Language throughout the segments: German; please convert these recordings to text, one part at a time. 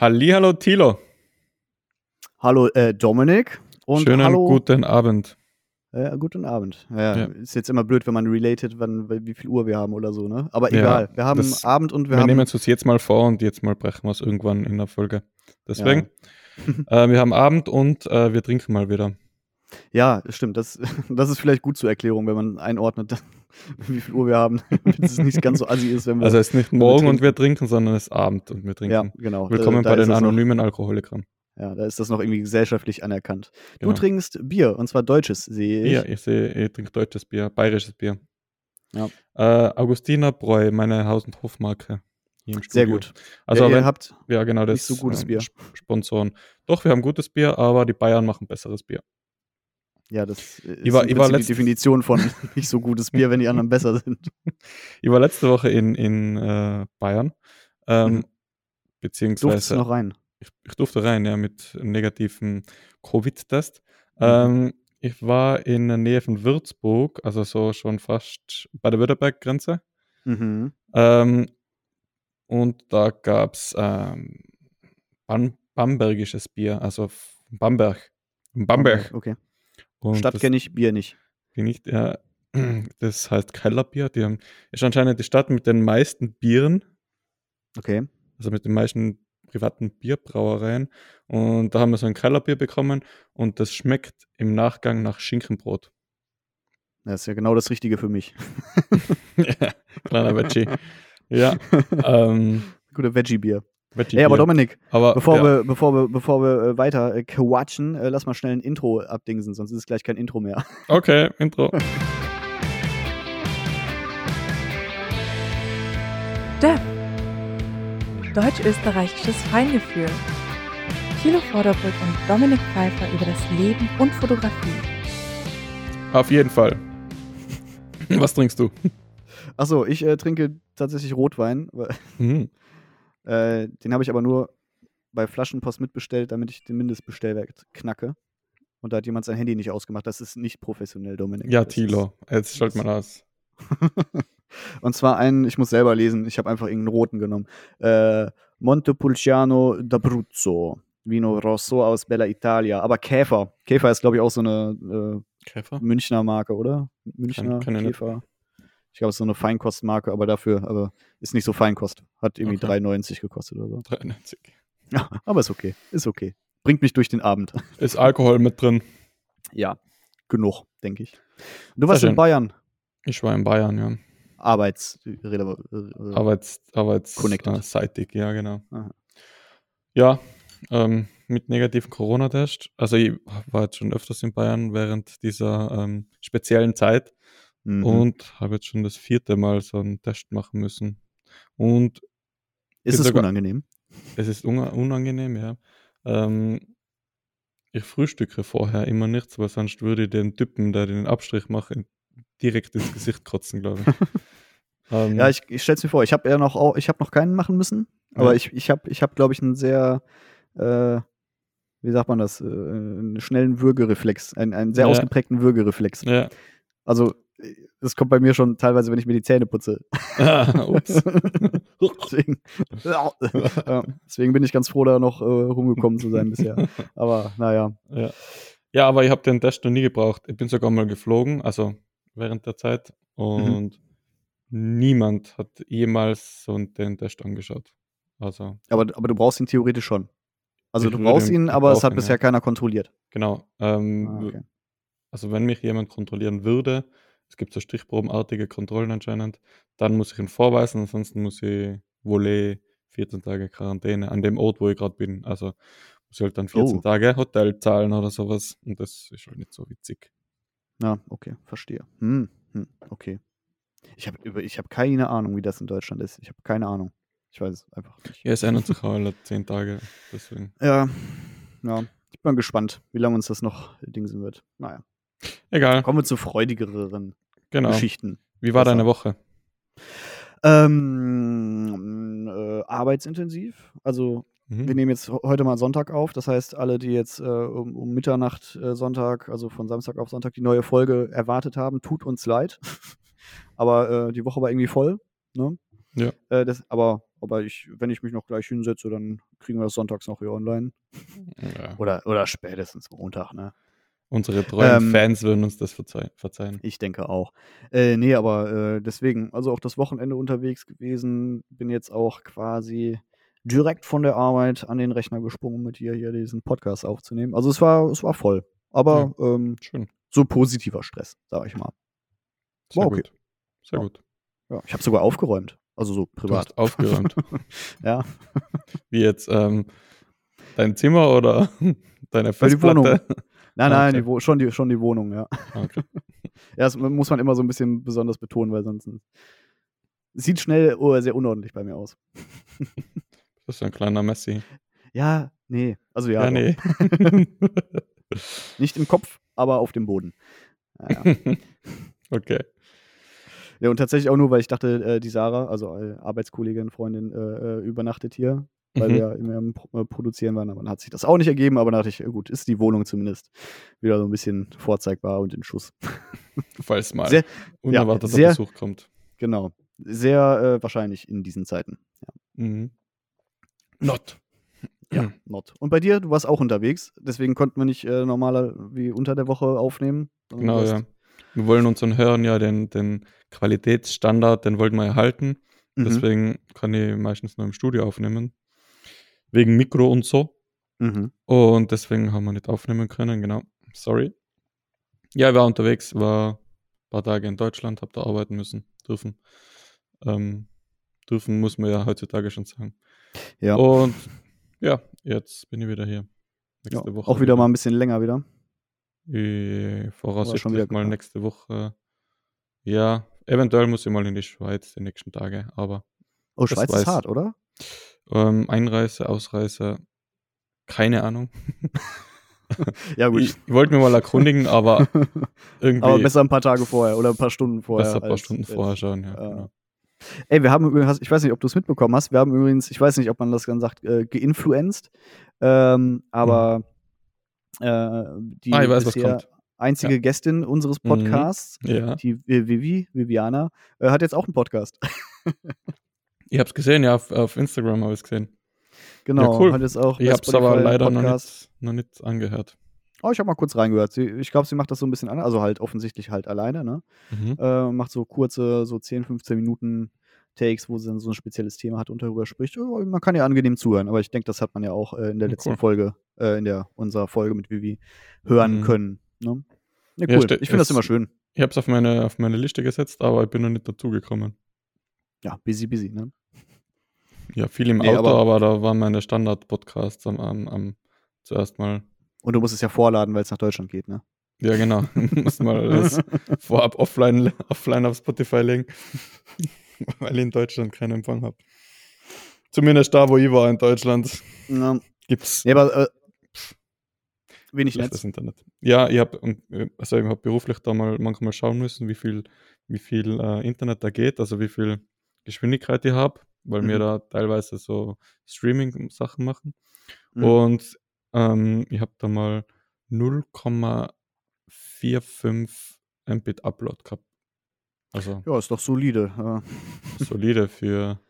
Hallihallo Thilo. Hallo äh, Dominik. Und Schönen hallo. guten Abend. Äh, guten Abend. Ja, Ja. Ist jetzt immer blöd, wenn man related, wann, wie viel Uhr wir haben oder so, ne? Aber Ja, egal. Wir haben das- Abend und wir, Wir, haben. nehmen es uns jetzt mal vor und jetzt mal brechen wir es irgendwann in der Folge. Deswegen, äh, wir haben Abend und äh, wir trinken mal wieder. Ja, stimmt. Das, das ist vielleicht gut zur Erklärung, wenn man einordnet, wie viel Uhr wir haben, damit es nicht ganz so assi ist, wenn wir. Also es ist nicht wir morgen und trinken. wir trinken, sondern es ist Abend und wir trinken. ja, genau. Willkommen da bei ist den das noch- anonymen Alkoholikern. Ja, da ist das noch irgendwie gesellschaftlich anerkannt. Genau. Du trinkst Bier, und zwar deutsches, sehe ich. Ja, ich sehe, ich trinke deutsches Bier, bayerisches Bier. Ja. Äh, Augustiner Bräu, meine Haus- und Hofmarke. hier im Sehr gut. Also, ja, ihr wenn, habt. ja, genau, das nicht so gutes Bier. Sp- Sponsoren. Doch, wir haben gutes Bier, aber die Bayern machen besseres Bier. Ja, das äh, ist Ich war- ich war die Definition von nicht so gutes Bier, wenn die anderen besser sind. Ich war letzte Woche in, in äh, Bayern. Ähm, Mhm. Beziehungsweise. Du noch rein? ich, ich durfte rein, ja, mit einem negativen Covid-Test. Mhm. Ähm, ich war in der Nähe von Würzburg, also so schon fast bei der Württemberg-Grenze. Mhm. Ähm, und da gab es ähm, Bam bambergisches Bier, also Bamberg. Bamberg. Okay. Und Stadt kenne ich, Bier nicht. bin ich, ja, das heißt Kellerbier. Die haben, ist anscheinend die Stadt mit den meisten Bieren Okay. also mit den meisten privaten Bierbrauereien. Und da haben wir so ein Kellerbier bekommen und das schmeckt im Nachgang nach Schinkenbrot. Das ist ja genau das Richtige für mich. ja, kleiner Veggie. Ja, ähm, Gute Veggie-Bier. Ey, aber. Dominik, aber bevor, ja, wir, bevor wir, bevor wir äh, weiter äh, quatschen, äh, lass mal schnell ein Intro abdingsen, sonst ist es gleich kein Intro mehr. Okay, Intro. DEF. Deutsch-österreichisches Feingefühl. Thilo Vorderbrück und Dominik Pfeiffer über das Leben und Fotografie. Auf jeden Fall. Was trinkst du? Achso, ich äh, trinke tatsächlich Rotwein. weil- Hm. Äh, den habe ich aber nur bei Flaschenpost mitbestellt, damit ich den Mindestbestellwert knacke. Und da hat jemand sein Handy nicht ausgemacht. Das ist nicht professionell, Dominik. Ja, Das Thilo. Jetzt schalt mal aus. Und zwar einen, ich muss selber lesen, ich habe einfach irgendeinen roten genommen. Äh, Montepulciano d'Abruzzo. Vino Rosso aus Bella Italia. Aber Käfer. Käfer ist, glaube ich, auch so eine Käfer? äh, Münchner Marke, oder? Münchner. Käfer. Ich glaube, es ist so eine Feinkostmarke, aber dafür, aber ist nicht so Feinkost. Hat irgendwie Okay. 3,90 gekostet oder so. 93. Ja, aber ist okay. Ist okay. Bringt mich durch den Abend. Ist Alkohol mit drin? Ja, genug, denke ich. Du warst in. Bayern. Ich war in Bayern, ja. Arbeits. rele- äh, Arbeits, arbeits Connected. äh, seitig, ja, genau. Aha. Ja, ähm, mit negativen Corona-Test. Also ich war jetzt schon öfters in Bayern während dieser ähm, speziellen Zeit mhm. und habe jetzt schon das vierte Mal so einen Test machen müssen. Und ist es sogar- unangenehm? es ist una- unangenehm, ja. Ähm, ich frühstücke vorher immer nichts, weil sonst würde ich den Typen, der den Abstrich macht, direkt ins Gesicht kotzen, glaube ich. ähm, Ja, ich, ich stell's mir vor, ich habe ja noch, ich habe noch keinen machen müssen, aber Ja. ich, ich habe, ich hab, glaube ich, einen sehr, äh, wie sagt man das, äh, einen schnellen Würgereflex, einen, einen sehr Ja. ausgeprägten Würgereflex. ja. Also, das kommt bei mir schon teilweise, wenn ich mir die Zähne putze. Ah, ups. deswegen, ja, deswegen bin ich ganz froh, da noch äh, rumgekommen zu sein bisher. Aber naja, Ja. ja, aber ich habe den Test noch nie gebraucht. Ich bin sogar mal geflogen, also während der Zeit. Und niemand hat jemals so den Test angeschaut. Also, aber, aber du brauchst ihn theoretisch schon. Also Ich du brauchst ihn aber es hat bisher ja. keiner kontrolliert. genau. Ähm, Ah, okay. Also, wenn mich jemand kontrollieren würde, es gibt so stichprobenartige Kontrollen anscheinend, dann muss ich ihn vorweisen, ansonsten muss ich Volley 14 Tage Quarantäne an dem Ort, wo ich gerade bin. Also muss ich halt dann 14 Oh. Tage Hotel zahlen oder sowas. Und das ist halt nicht so witzig. Ja, okay, verstehe. Hm, hm, okay. Ich habe ich hab keine Ahnung, wie das in Deutschland ist. Ich habe keine Ahnung. Ich weiß es einfach nicht. Ja, es ändert sich alle 10 Tage. Deswegen. Ja, ja. Ich bin gespannt, wie lange uns das noch dingsen wird. Naja. Egal, Kommen wir zu freudigeren genau. Geschichten. Wie war Besser. deine Woche? Ähm, äh, arbeitsintensiv. Also, Mhm. wir nehmen jetzt heute mal Sonntag auf. Das heißt, alle, die jetzt äh, um, um Mitternacht äh, Sonntag, also von Samstag auf Sonntag, die neue Folge erwartet haben, tut uns leid. Aber äh, die Woche war irgendwie voll. Ne? Ja. Äh, das, aber aber ich, wenn ich mich noch gleich hinsetze, dann kriegen wir das sonntags noch hier online. Ja. Oder, oder spätestens Montag, ne? Unsere treuen Ähm, Fans würden uns das verzeih verzeihen. Ich denke auch. Äh, nee, aber äh, deswegen, also auch das Wochenende unterwegs gewesen, bin jetzt auch quasi direkt von der Arbeit an den Rechner gesprungen, mit dir hier diesen Podcast aufzunehmen. Also es war, es war voll. Aber ähm, Schön. so positiver Stress, sag ich mal. Sehr War okay. gut. Sehr Ja. gut. Ja, ich habe sogar aufgeräumt. Also so privat. aufgeräumt. Ja. Wie jetzt ähm, dein Zimmer oder deine Weil die Wohnung. Nein, Ah, nein, okay. die, schon, die, schon die Wohnung, ja. Ah, Okay. Ja, das muss man immer so ein bisschen besonders betonen, weil sonst sieht schnell oh, sehr unordentlich bei mir aus. Das ist ein kleiner Messi. Ja, nee. Also ja, Ja, nee. nicht im Kopf, aber auf dem Boden. Ja, ja. okay. ja, und tatsächlich auch nur, weil ich dachte, äh, die Sarah, also äh, Arbeitskollegin, Freundin, äh, übernachtet hier, weil Mhm. wir immer am äh, Produzieren waren, aber dann hat sich das auch nicht ergeben, aber dann dachte ich, gut, ist die Wohnung zumindest wieder so ein bisschen vorzeigbar und in Schuss. Falls mal Sehr- unerwarteter sehr- Besuch kommt. Genau. Sehr äh, wahrscheinlich in diesen Zeiten. Mhm. Not. Ja, not. Und bei dir, du warst auch unterwegs, deswegen konnten wir nicht äh, normaler wie unter der Woche aufnehmen. Genau, ja. Wir wollen unseren Hörern ja den, den Qualitätsstandard, den wollten wir erhalten. Mhm. Deswegen kann ich meistens nur im Studio aufnehmen. Wegen Mikro und so. Mhm. Und deswegen haben wir nicht aufnehmen können, genau. Sorry. Ja, ich war unterwegs, war ein paar Tage in Deutschland, hab da arbeiten müssen, dürfen. Ähm, dürfen muss man ja heutzutage schon sagen. Ja. Und ja, jetzt bin ich wieder hier. ja. Nächste Woche. Auch wieder mal ein bisschen länger wieder. Äh, voraussichtlich schon wieder mal geplant. nächste Woche. Ja, eventuell muss ich mal in die Schweiz die nächsten Tage, aber Oh, Schweiz ist hart, oder? Ähm, Einreise, Ausreise, keine Ahnung. Ja, Ich, ich wollte mir mal erkundigen, aber irgendwie Aber besser ein paar Tage vorher oder ein paar Stunden vorher. besser ein paar als- Stunden vorher schauen, ja. äh, genau. Ey, wir haben übrigens, ich weiß nicht, ob du es mitbekommen hast, wir haben übrigens, ich weiß nicht, ob man das dann sagt, äh, geinfluenced, ähm, aber äh, die Ah, weiß, einzige Gästin unseres Mhm. Podcasts, Ja, die Vi- Vivi, Viviana, äh, hat jetzt auch einen Podcast. ich habe es gesehen, ja, auf, auf Instagram habe ich es gesehen. Genau, cool. hat jetzt auch Ich habe es aber leider noch nicht, noch nicht angehört. Oh, ich habe mal kurz reingehört. Sie, ich glaube, sie macht das so ein bisschen anders, also halt offensichtlich halt alleine, ne? Mhm. Äh, macht so kurze, so 10, 15 Minuten Takes, wo sie dann so ein spezielles Thema hat und darüber spricht. Oh, man kann ja angenehm zuhören, aber ich denke, das hat man ja auch äh, in der Ja, letzten cool. Folge, äh, in der unserer Folge mit Vivi hören Mhm. können. Ne? Ja, Ja, cool. ste- ich finde das immer schön. Ich habe es auf meine, auf meine Liste gesetzt, aber ich bin noch nicht dazugekommen. Ja, busy, busy, ne? Ja, viel im Nee, Auto, aber- aber, da waren meine Standard-Podcasts am, am, am zuerst mal. Und du musst es ja vorladen, weil es nach Deutschland geht, ne? Ja, genau. Muss mal das vorab offline, offline auf Spotify legen, weil ich in Deutschland keinen Empfang habe. Zumindest da, wo ich war in Deutschland, Ja, gibt's nee, aber äh, wenig Netz. Internet. Ja, ich habe also ich hab beruflich da mal manchmal schauen müssen, wie viel, wie viel äh, Internet da geht, also wie viel Geschwindigkeit ich habe, weil wir Mhm. da teilweise so Streaming-Sachen machen. Mhm. Und ähm, ich habe da mal 0,45 Mbit Upload gehabt. Also Ja, ist doch solide. Ja. solide für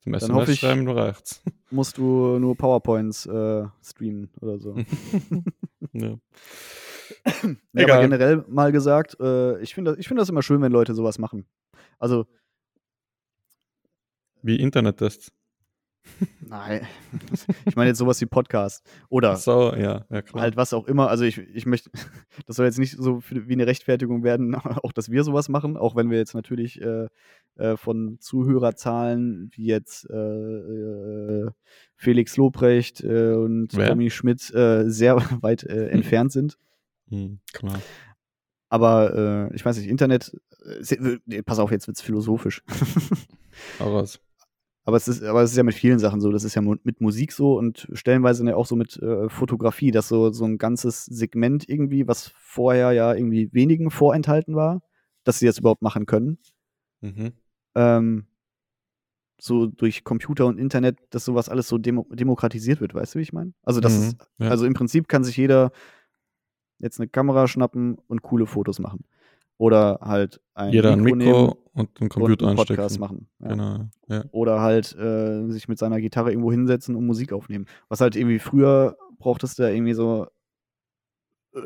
zum ich- SMS-Schreiben reicht's. Musst du nur PowerPoints äh, streamen oder so. ja. Ja, Egal. aber generell mal gesagt, äh, ich finde das, ich find das immer schön, wenn Leute sowas machen. Also, Wie Internettests. nein. ich meine jetzt sowas wie Podcast. Oder Ach so, ja, ja klar. halt was auch immer. Also ich, ich möchte, das soll jetzt nicht so wie eine Rechtfertigung werden, auch dass wir sowas machen, auch wenn wir jetzt natürlich äh, äh, von Zuhörerzahlen wie jetzt äh, äh, Felix Lobrecht äh, und Wer? Tommy Schmidt sehr weit äh, entfernt sind. Hm, klar. Aber ich weiß nicht, Internet, pass auf, jetzt wird's philosophisch. Hau raus. Aber es ist, aber es ist ja mit vielen Sachen so. Das ist ja mit Musik so und stellenweise ja auch so mit äh, Fotografie, dass so, so ein ganzes Segment irgendwie, was vorher ja irgendwie wenigen vorenthalten war, dass sie das überhaupt machen können. Mhm. Ähm, so durch Computer und Internet, dass sowas alles so demo demokratisiert wird, weißt du, wie ich meine? Also, das Mhm, ist, ja. also im Prinzip kann sich jeder jetzt eine Kamera schnappen und coole Fotos machen. Oder halt ein Jeder ein Mikro, nehmen Mikro und einen und Computer einen Podcast anstecken. machen. Ja. Genau, ja. Oder halt äh, sich mit seiner Gitarre irgendwo hinsetzen und Musik aufnehmen. Was halt irgendwie früher brauchtest du da irgendwie so äh,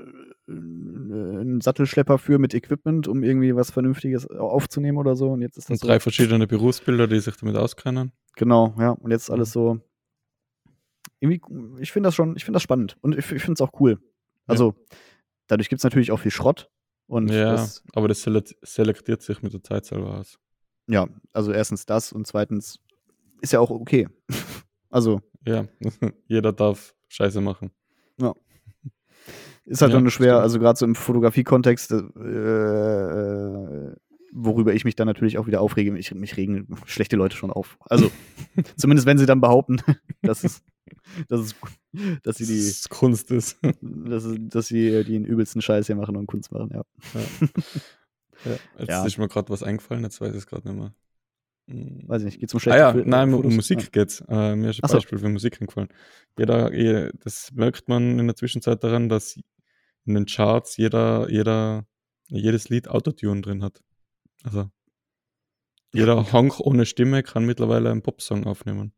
einen Sattelschlepper für mit Equipment, um irgendwie was Vernünftiges aufzunehmen oder so. Und jetzt ist das Und so. drei verschiedene Berufsbilder, die sich damit auskennen. Genau, ja. Und jetzt ist alles so. Irgendwie, ich finde das schon, ich finde das spannend. Und ich, ich finde es auch cool. Also, dadurch gibt es natürlich auch viel Schrott. Und ja, das, aber das selek- selektiert sich mit der Zeit selber aus. ja, also erstens das und zweitens ist ja auch okay. also, Ja, jeder darf Scheiße machen. ist halt Ja, dann nur schwer, stimmt. also gerade so im Fotografie-Kontext, äh, worüber ich mich dann natürlich auch wieder aufrege. Ich, mich regen schlechte Leute schon auf. Also, zumindest wenn sie dann behaupten, dass es, dass es, dass sie die, Das Kunst ist. dass, dass sie den übelsten Scheiß hier machen und Kunst machen, ja. Ja. Jetzt Ja. ist mir gerade was eingefallen, jetzt weiß ich es gerade nicht mehr. Hm. Weiß ich nicht, geht's um Ah schlechte ja, Fil- nein, um? Musik geht's. Äh, mir ist ein Ach so. Beispiel für Musik eingefallen. Jeder, je- das merkt man in der Zwischenzeit daran, dass in den Charts jeder, jeder, jedes Lied Autotune drin hat. Also jeder Honk ohne Stimme kann mittlerweile einen Popsong aufnehmen.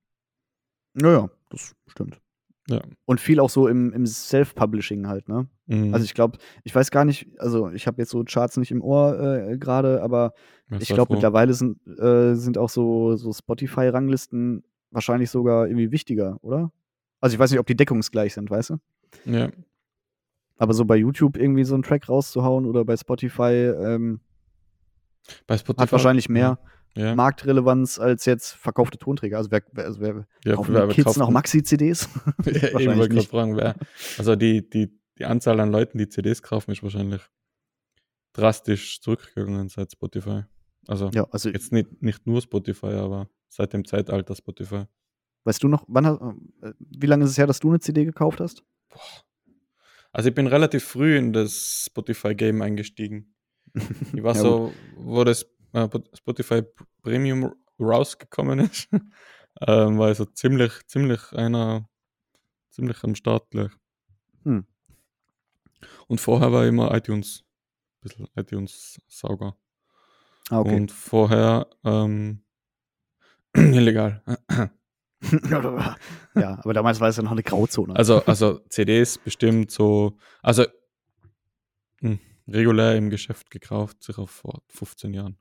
Ja, ja, das stimmt. Ja. Und viel auch so im, im Self-Publishing halt, ne? Mhm. Also ich glaube, ich weiß gar nicht, also ich habe jetzt so Charts nicht im Ohr äh, gerade, aber ich sei glaube mittlerweile sind, äh, sind auch so, so Spotify-Ranglisten wahrscheinlich sogar irgendwie wichtiger, oder? Also ich weiß nicht, ob die deckungsgleich sind, weißt du? Ja, Aber so bei YouTube irgendwie so einen Track rauszuhauen oder bei Spotify ähm, bei Spotify. hat wahrscheinlich mehr Ja, Marktrelevanz als jetzt verkaufte Tonträger. Also wer, also wer ja, kaufen wer- Kids kauft- noch Maxi-CDs? Ja, eben wollte ich fragen, wer. Also die, die, die Anzahl an Leuten, die CDs kaufen, ist wahrscheinlich drastisch zurückgegangen seit Spotify. Also Ja, also jetzt nicht, nicht nur Spotify, aber seit dem Zeitalter Spotify. weißt du noch, wann hast, wie lange ist es her, dass du eine CD gekauft hast? Also ich bin relativ früh in das Spotify-Game eingestiegen. Ich war Ja, so, wo das Spotify Premium rausgekommen ist, ähm, war ich so ziemlich, ziemlich einer, ziemlich am Start gleich. Hm. Und vorher war ich immer iTunes, ein bisschen iTunes-Sauger. Ah, okay. Und vorher ähm, illegal. ja, aber damals war es ja noch eine Grauzone. Also, also CDs bestimmt so, also mh, regulär im Geschäft gekauft, sicher vor 15 Jahren.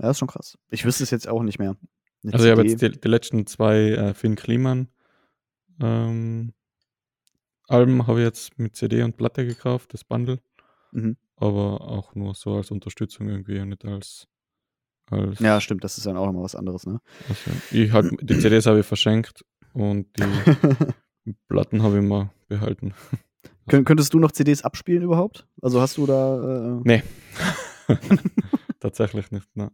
Ja, ist schon krass. Ich wüsste es jetzt auch nicht mehr. Eine Also ich habe jetzt die, die letzten zwei äh, Finn Kliman ähm, Alben habe ich jetzt mit CD und Platte gekauft, das Bundle. Mhm. Aber auch nur so als Unterstützung irgendwie und nicht als, als Ja, stimmt, das ist dann auch nochmal was anderes, ne? also ich halt, die CDs habe ich verschenkt und die Platten habe ich mal behalten. Kön könntest du noch CDs abspielen überhaupt? Also hast du da. Äh, Nee. Tatsächlich nicht, ne.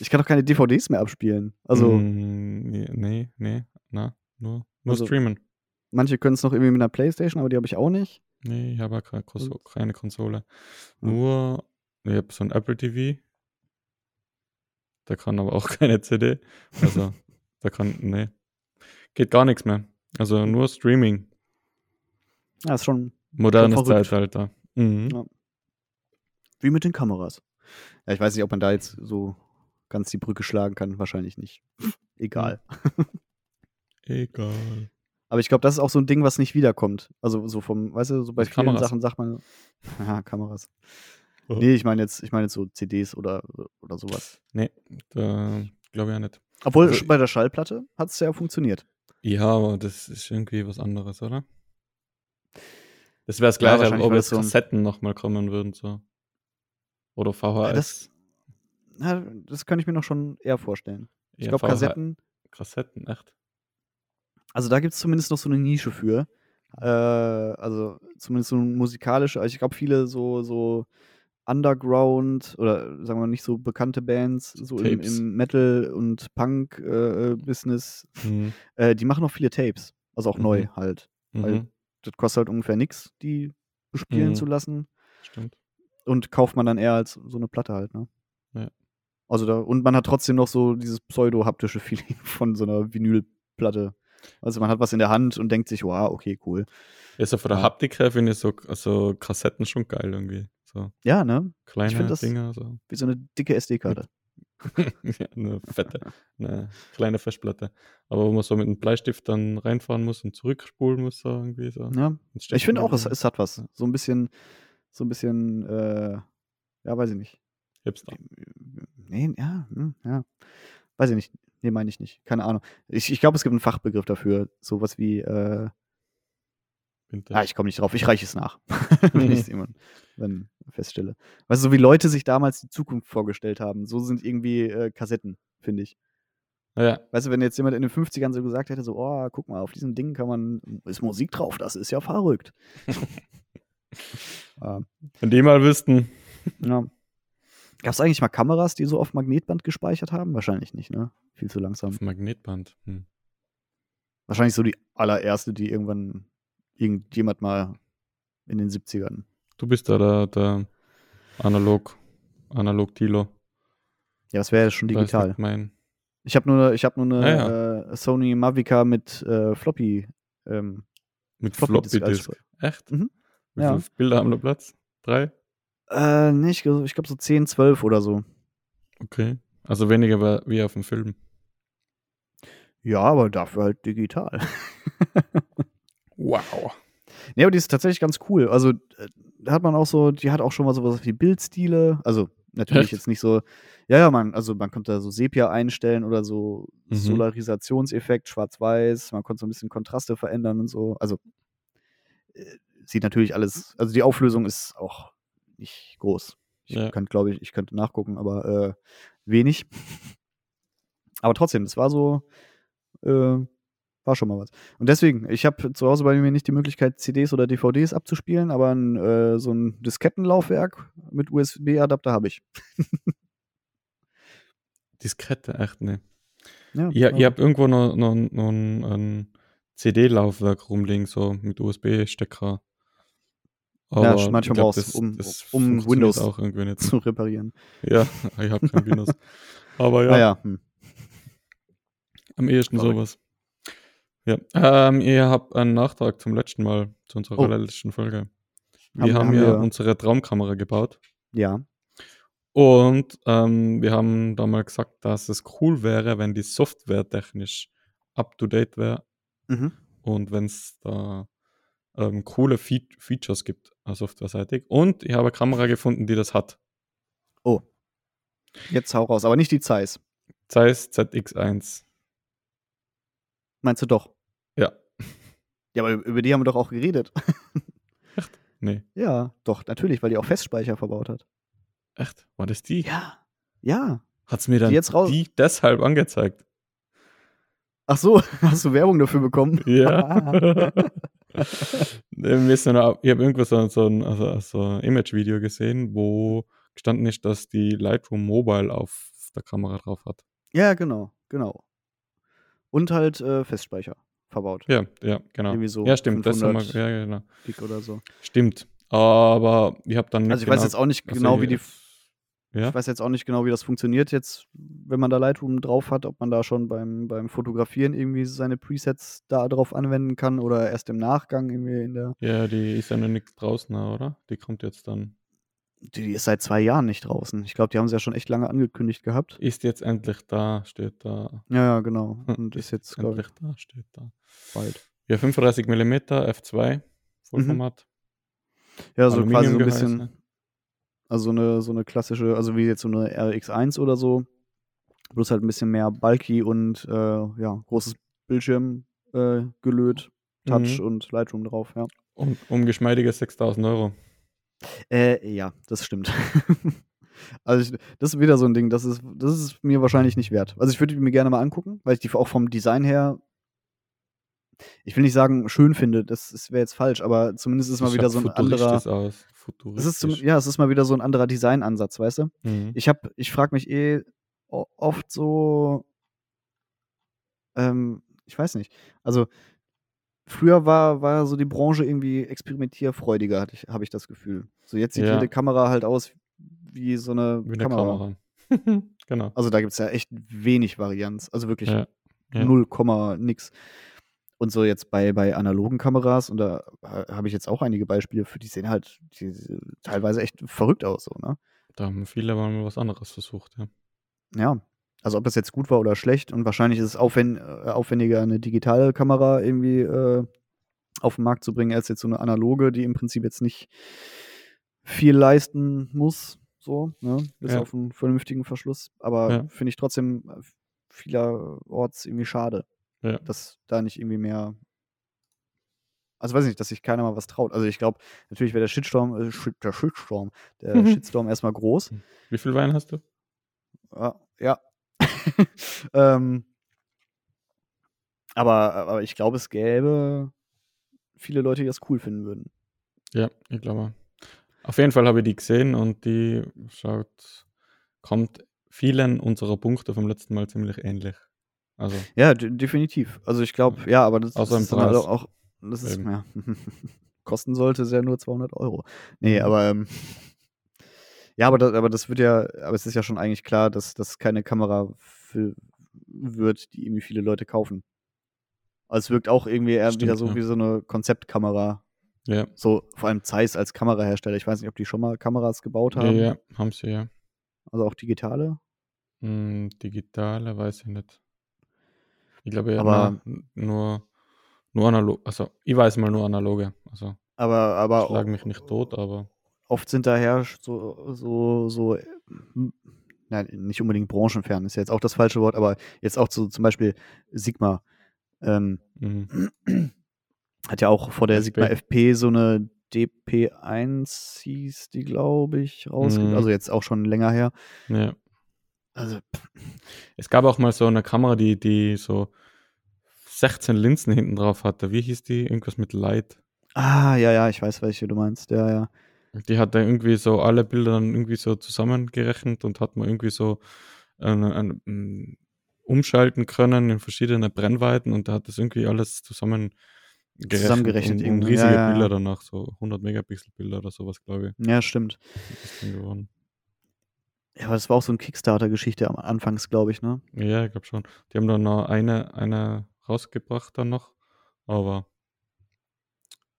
ich kann doch keine DVDs mehr abspielen. Also Mm, nee, nee, na, nur, nur Also- streamen. manche können es noch irgendwie mit einer Playstation, aber die habe ich auch nicht. Nee, ich habe keine, Konso Und- keine Konsole. Hm. Nur, ich habe so ein Apple TV. Der kann aber auch keine CD. Also, da kann, nee. Geht gar nichts mehr. Also nur Streaming. Ja, ist schon Modernes. Zeitalter. Mhm. Ja. wie mit den Kameras. Ja, ich weiß nicht, ob man da jetzt so ganz die Brücke schlagen kann. Wahrscheinlich nicht. Egal. Egal. Aber ich glaube, das ist auch so ein Ding, was nicht wiederkommt. Also so vom, weißt du, so bei vielen Kameras? Sachen sagt man, ja, Kameras. Oh. Nee, ich meine jetzt, ich meine jetzt so CDs oder, oder sowas. Nee, da glaube ich auch nicht. Obwohl Also- bei der Schallplatte hat es ja funktioniert. Ja, aber das ist irgendwie was anderes, oder? Das wäre das Ja, gleiche, wahrscheinlich, ob jetzt es so Kassetten nochmal kommen würden, so. Oder VHS. das- Ja, das könnte ich mir noch schon eher vorstellen. Ich Ja, glaube, Kassetten, Kassetten, echt. also da gibt es zumindest noch so eine Nische für. Äh, also zumindest so musikalische, also ich glaube, viele so, so Underground oder sagen wir mal nicht so bekannte Bands, so im, im Metal- und Punk-Business, Mhm. äh, die machen noch viele Tapes. Also auch neu Mhm. halt. Weil- Mhm. Das kostet halt ungefähr nichts, die bespielen Mhm. zu lassen. Stimmt. Und kauft man dann eher als so eine Platte halt, ne? Ja. Also da, und man hat trotzdem noch so dieses pseudo-haptische Feeling von so einer Vinylplatte. Also man hat was in der Hand und denkt sich, wow, okay, cool. Ja, so von der Ja. Haptik her finde ich so also Kassetten schon geil irgendwie. So Ja, ne? kleine das- Dinger. So. Wie so eine dicke SD-Karte. ja, eine fette, eine kleine Festplatte. Aber wo man so mit einem Bleistift dann reinfahren muss und zurückspulen muss, so irgendwie so. Ja. Ich finde auch, es, es hat was. So ein bisschen, so ein bisschen, äh, ja, weiß ich nicht. Hipster. Nee, ja, hm, ja. Weiß ich nicht. Nee, meine ich nicht. Keine Ahnung. Ich, ich glaube, es gibt einen Fachbegriff dafür. Sowas wie, äh, ah, ich komme nicht drauf. Ich reiche es nach, wenn ich es irgendwann dann feststelle. Weißt du, so wie Leute sich damals die Zukunft vorgestellt haben, so sind irgendwie äh, Kassetten, finde ich. ja, Weißt du, wenn jetzt jemand in den 50ern so gesagt hätte, so, oh, guck mal, auf diesem Ding kann man, ist Musik drauf, das ist ja verrückt. ähm, wenn die mal wüssten. ja. Gab es eigentlich mal Kameras, die so auf Magnetband gespeichert haben? Wahrscheinlich nicht, ne? Viel zu langsam. Auf Magnetband. Hm. Wahrscheinlich so die allererste, die irgendwann irgendjemand mal in den 70ern. Du bist da der, der Analog, Analog Tilo. Ja, das wäre ja schon digital. Ich habe nur, ich hab nur eine Ah, äh, Sony Mavica mit äh, Floppy. Ähm, mit Floppy Disk Floppy Disk. als- Echt? Mhm. Wie Ja. viele Bilder haben da Platz? Drei? äh, nicht, ich glaube so 10, 12 oder so. Okay. Also weniger wie auf dem Film. Ja, aber dafür halt digital. Wow. Nee, aber die ist tatsächlich ganz cool. Also äh, da hat man auch so, die hat auch schon mal sowas wie Bildstile. Also natürlich Echt? jetzt nicht so, ja, ja, man, also man konnte da so Sepia einstellen oder so Mhm. Solarisationseffekt, schwarz-weiß, man konnte so ein bisschen Kontraste verändern und so. Also äh, sieht natürlich alles, also die Auflösung ist auch nicht groß. Ich Ja. könnte, glaube ich, ich könnte nachgucken, aber äh, wenig. Aber trotzdem, es war so, äh, war schon mal was. Und deswegen, ich habe zu Hause bei mir nicht die Möglichkeit, CDs oder DVDs abzuspielen, aber ein, äh, so ein Diskettenlaufwerk mit USB-Adapter habe ich. Diskette, echt, ne. Ja, Ihr, ja. habt irgendwo noch, noch, noch ein, ein CD-Laufwerk rumliegen, so mit USB-Stecker. Ja, Aber manchmal ich glaub, brauchst du, um- um Windows auch irgendwie nicht. zu reparieren. Ja, ich habe kein Windows. Aber ja, Naja, hm. am ehesten Verrückt. sowas. Ja, ähm, ihr habt einen Nachtrag zum letzten Mal, zu unserer Oh. allerletzten Folge. Wir Haben- haben, ja wir- unsere Traumkamera gebaut. ja. Und ähm, wir haben da mal gesagt, dass es cool wäre, wenn die Software technisch up-to-date wäre Mhm. und wenn es da ähm, coole Fe Features gibt, äh, softwareseitig. Und ich habe eine Kamera gefunden, die das hat. Oh. Jetzt hau raus, aber nicht die Zeiss. Zeiss ZX1. Meinst du doch? Ja. Ja, aber über die haben wir doch auch geredet. Nee, ja, doch, natürlich, weil die auch Festspeicher verbaut hat. echt? War das die? Ja. Ja. Hat es mir dann jetzt raus- die deshalb angezeigt? Ach so, hast du Werbung dafür bekommen? Ja. Auch- ich habe irgendwo so, so ein, also, so Image-Video gesehen, wo gestanden ist, dass die Lightroom Mobile auf der Kamera drauf hat. Ja, genau, genau. Und halt äh, Festspeicher verbaut. Ja, ja, genau. Irgendwie so ja, stimmt. Das haben wir, 500 ja, genau. Gig oder so. Stimmt. Aber ich habe dann nicht Also ich weiß jetzt auch nicht also genau, wie die. Ja, Ich weiß jetzt auch nicht genau, wie das funktioniert jetzt, wenn man da Lightroom drauf hat, ob man da schon beim, beim Fotografieren irgendwie seine Presets da drauf anwenden kann oder erst im Nachgang irgendwie in der. ja, die ist ja noch nicht draußen, oder? Die kommt jetzt dann. Die, die ist seit zwei Jahren nicht draußen. Ich glaube, die haben sie ja schon echt lange angekündigt gehabt. Ist jetzt endlich da, steht da. Ja, ja, genau. Hm, Und ist jetzt, glaube ich, Endlich da, steht da. bald. Ja, 35 mm F2 Vollformat. Ja, so quasi so ein Aluminium bisschen. geheißen. Also so eine, so eine klassische, also wie jetzt so eine RX1 oder so. Bloß halt ein bisschen mehr bulky und äh, ja, großes Bildschirm äh, gelöt, Touch Mhm. und Lightroom drauf, ja. Um, um geschmeidige 6000 Euro. Äh, ja, das stimmt. also ich, das ist wieder so ein Ding, das ist, das ist mir wahrscheinlich nicht wert. Also ich würde die mir gerne mal angucken, weil ich die auch vom Design her, ich will nicht sagen, schön finde, das wäre jetzt falsch, aber zumindest ist mal Das wieder so ein anderer. Aus. Es ist zum, ja, es ist mal wieder so ein anderer Designansatz, weißt du? Mhm. Ich habe, ich frage mich eh oft so, ähm, ich weiß nicht. Also früher war, war so die Branche irgendwie experimentierfreudiger, habe ich das Gefühl. So jetzt sieht Ja. jede Kamera halt aus wie so eine, Wie eine Kamera. Kamera. genau. Also da gibt es ja echt wenig Varianz. Also wirklich Ja. ja. null Komma nix. Und so jetzt bei, bei analogen Kameras, und da ha- habe ich jetzt auch einige Beispiele für, die sehen halt die, teilweise echt verrückt aus, so, ne? Da haben viele mal was anderes versucht, ja. Ja. Also ob das jetzt gut war oder schlecht und wahrscheinlich ist es äh, aufwendiger, eine digitale Kamera irgendwie äh, auf den Markt zu bringen, als jetzt so eine analoge, die im Prinzip jetzt nicht viel leisten muss, so, ne? Bis Ja. auf einen vernünftigen Verschluss. Aber Ja. finde ich trotzdem äh, vielerorts irgendwie schade, Ja. dass da nicht irgendwie mehr. Also weiß ich nicht, dass sich keiner mal was traut. Also ich glaube, natürlich wäre der Shitstorm, äh, der Shitstorm, der Mhm. Shitstorm erstmal groß. Wie viel Wein hast du? Ja. ja. ähm, aber, aber ich glaube, es gäbe viele Leute, die das cool finden würden. Ja, ich glaube. Auf jeden Fall habe ich die gesehen und die schaut, kommt vielen unserer Punkte vom letzten Mal ziemlich ähnlich. Also, Ja, de definitiv. Also ich glaube, ja, aber das, das ist halt auch, das ist, Eben. ja, kosten sollte es ja nur 200 Euro. Nee, Mhm. aber, ähm, ja, aber das, aber das wird ja, aber es ist ja schon eigentlich klar, dass das keine Kamera für, wird, die irgendwie viele Leute kaufen. Also es wirkt auch irgendwie eher wieder Stimmt, so ja. wie so eine Konzeptkamera. ja. So, vor allem Zeiss als Kamerahersteller. Ich weiß nicht, ob die schon mal Kameras gebaut Ja, haben. ja, haben sie ja. Also auch digitale. Hm, digitale weiß ich nicht. Ich glaube ja Aber- nur, nur, nur analog. Also, ich weiß mal nur analoge. Also, Aber, aber schlag mich nicht tot, aber oft sind daher so, so, so, nein, nicht unbedingt branchenfern, ist ja jetzt auch das falsche Wort, aber jetzt auch so zum Beispiel Sigma. Ähm, mhm. hat ja auch vor der FP. Sigma FP so eine DP1 hieß die, glaube ich, rausgegeben. Mhm. Also jetzt auch schon länger her. ja. Also, Es gab auch mal so eine Kamera, die, die so 16 Linsen hinten drauf hatte. Wie hieß die? Irgendwas mit Light. ah, ja, ja, ich weiß, welche du meinst. Ja, ja. Die hat dann irgendwie so alle Bilder dann irgendwie so zusammengerechnet und hat man irgendwie so eine, eine, mm, umschalten können in verschiedene Brennweiten und da hat das irgendwie alles zusammen Zusammengerechnet und, irgendwie, riesige ja, ja, ja. Bilder danach, so 100 Megapixel Bilder oder sowas, glaube ich. Ja, stimmt. ist das Ding geworden. Ja, aber das war auch so eine Kickstarter-Geschichte am Anfangs, glaube ich, ne? Ja, ich glaube schon. Die haben dann noch eine, eine rausgebracht dann noch, aber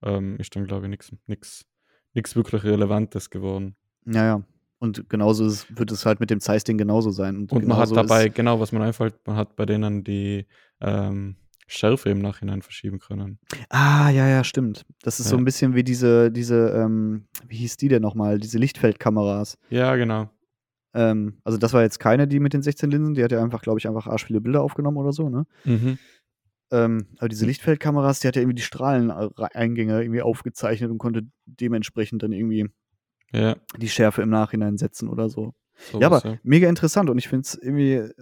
ähm, ist dann, glaube ich, nichts nix, nix wirklich Relevantes geworden. Ja, ja. Und genauso ist, wird es halt mit dem Zeiss-Ding genauso sein. Und, Und man hat dabei, genau, was man einfällt, man hat bei denen die ähm, Schärfe im Nachhinein verschieben können. ah, ja, ja, stimmt. Das ist so Ja. ein bisschen wie diese, diese, ähm, wie hieß die denn nochmal? Diese Lichtfeldkameras. Ja, genau. Ähm, also das war jetzt keine, die mit den 16 Linsen, die hat ja einfach, glaube ich, einfach arsch viele Bilder aufgenommen oder so, ne? Mhm. Ähm, aber diese Lichtfeldkameras, die hat ja irgendwie die Strahleneingänge irgendwie aufgezeichnet und konnte dementsprechend dann irgendwie Ja, die Schärfe im Nachhinein setzen oder so. sowas, ja, aber mega interessant und ich finde es irgendwie äh,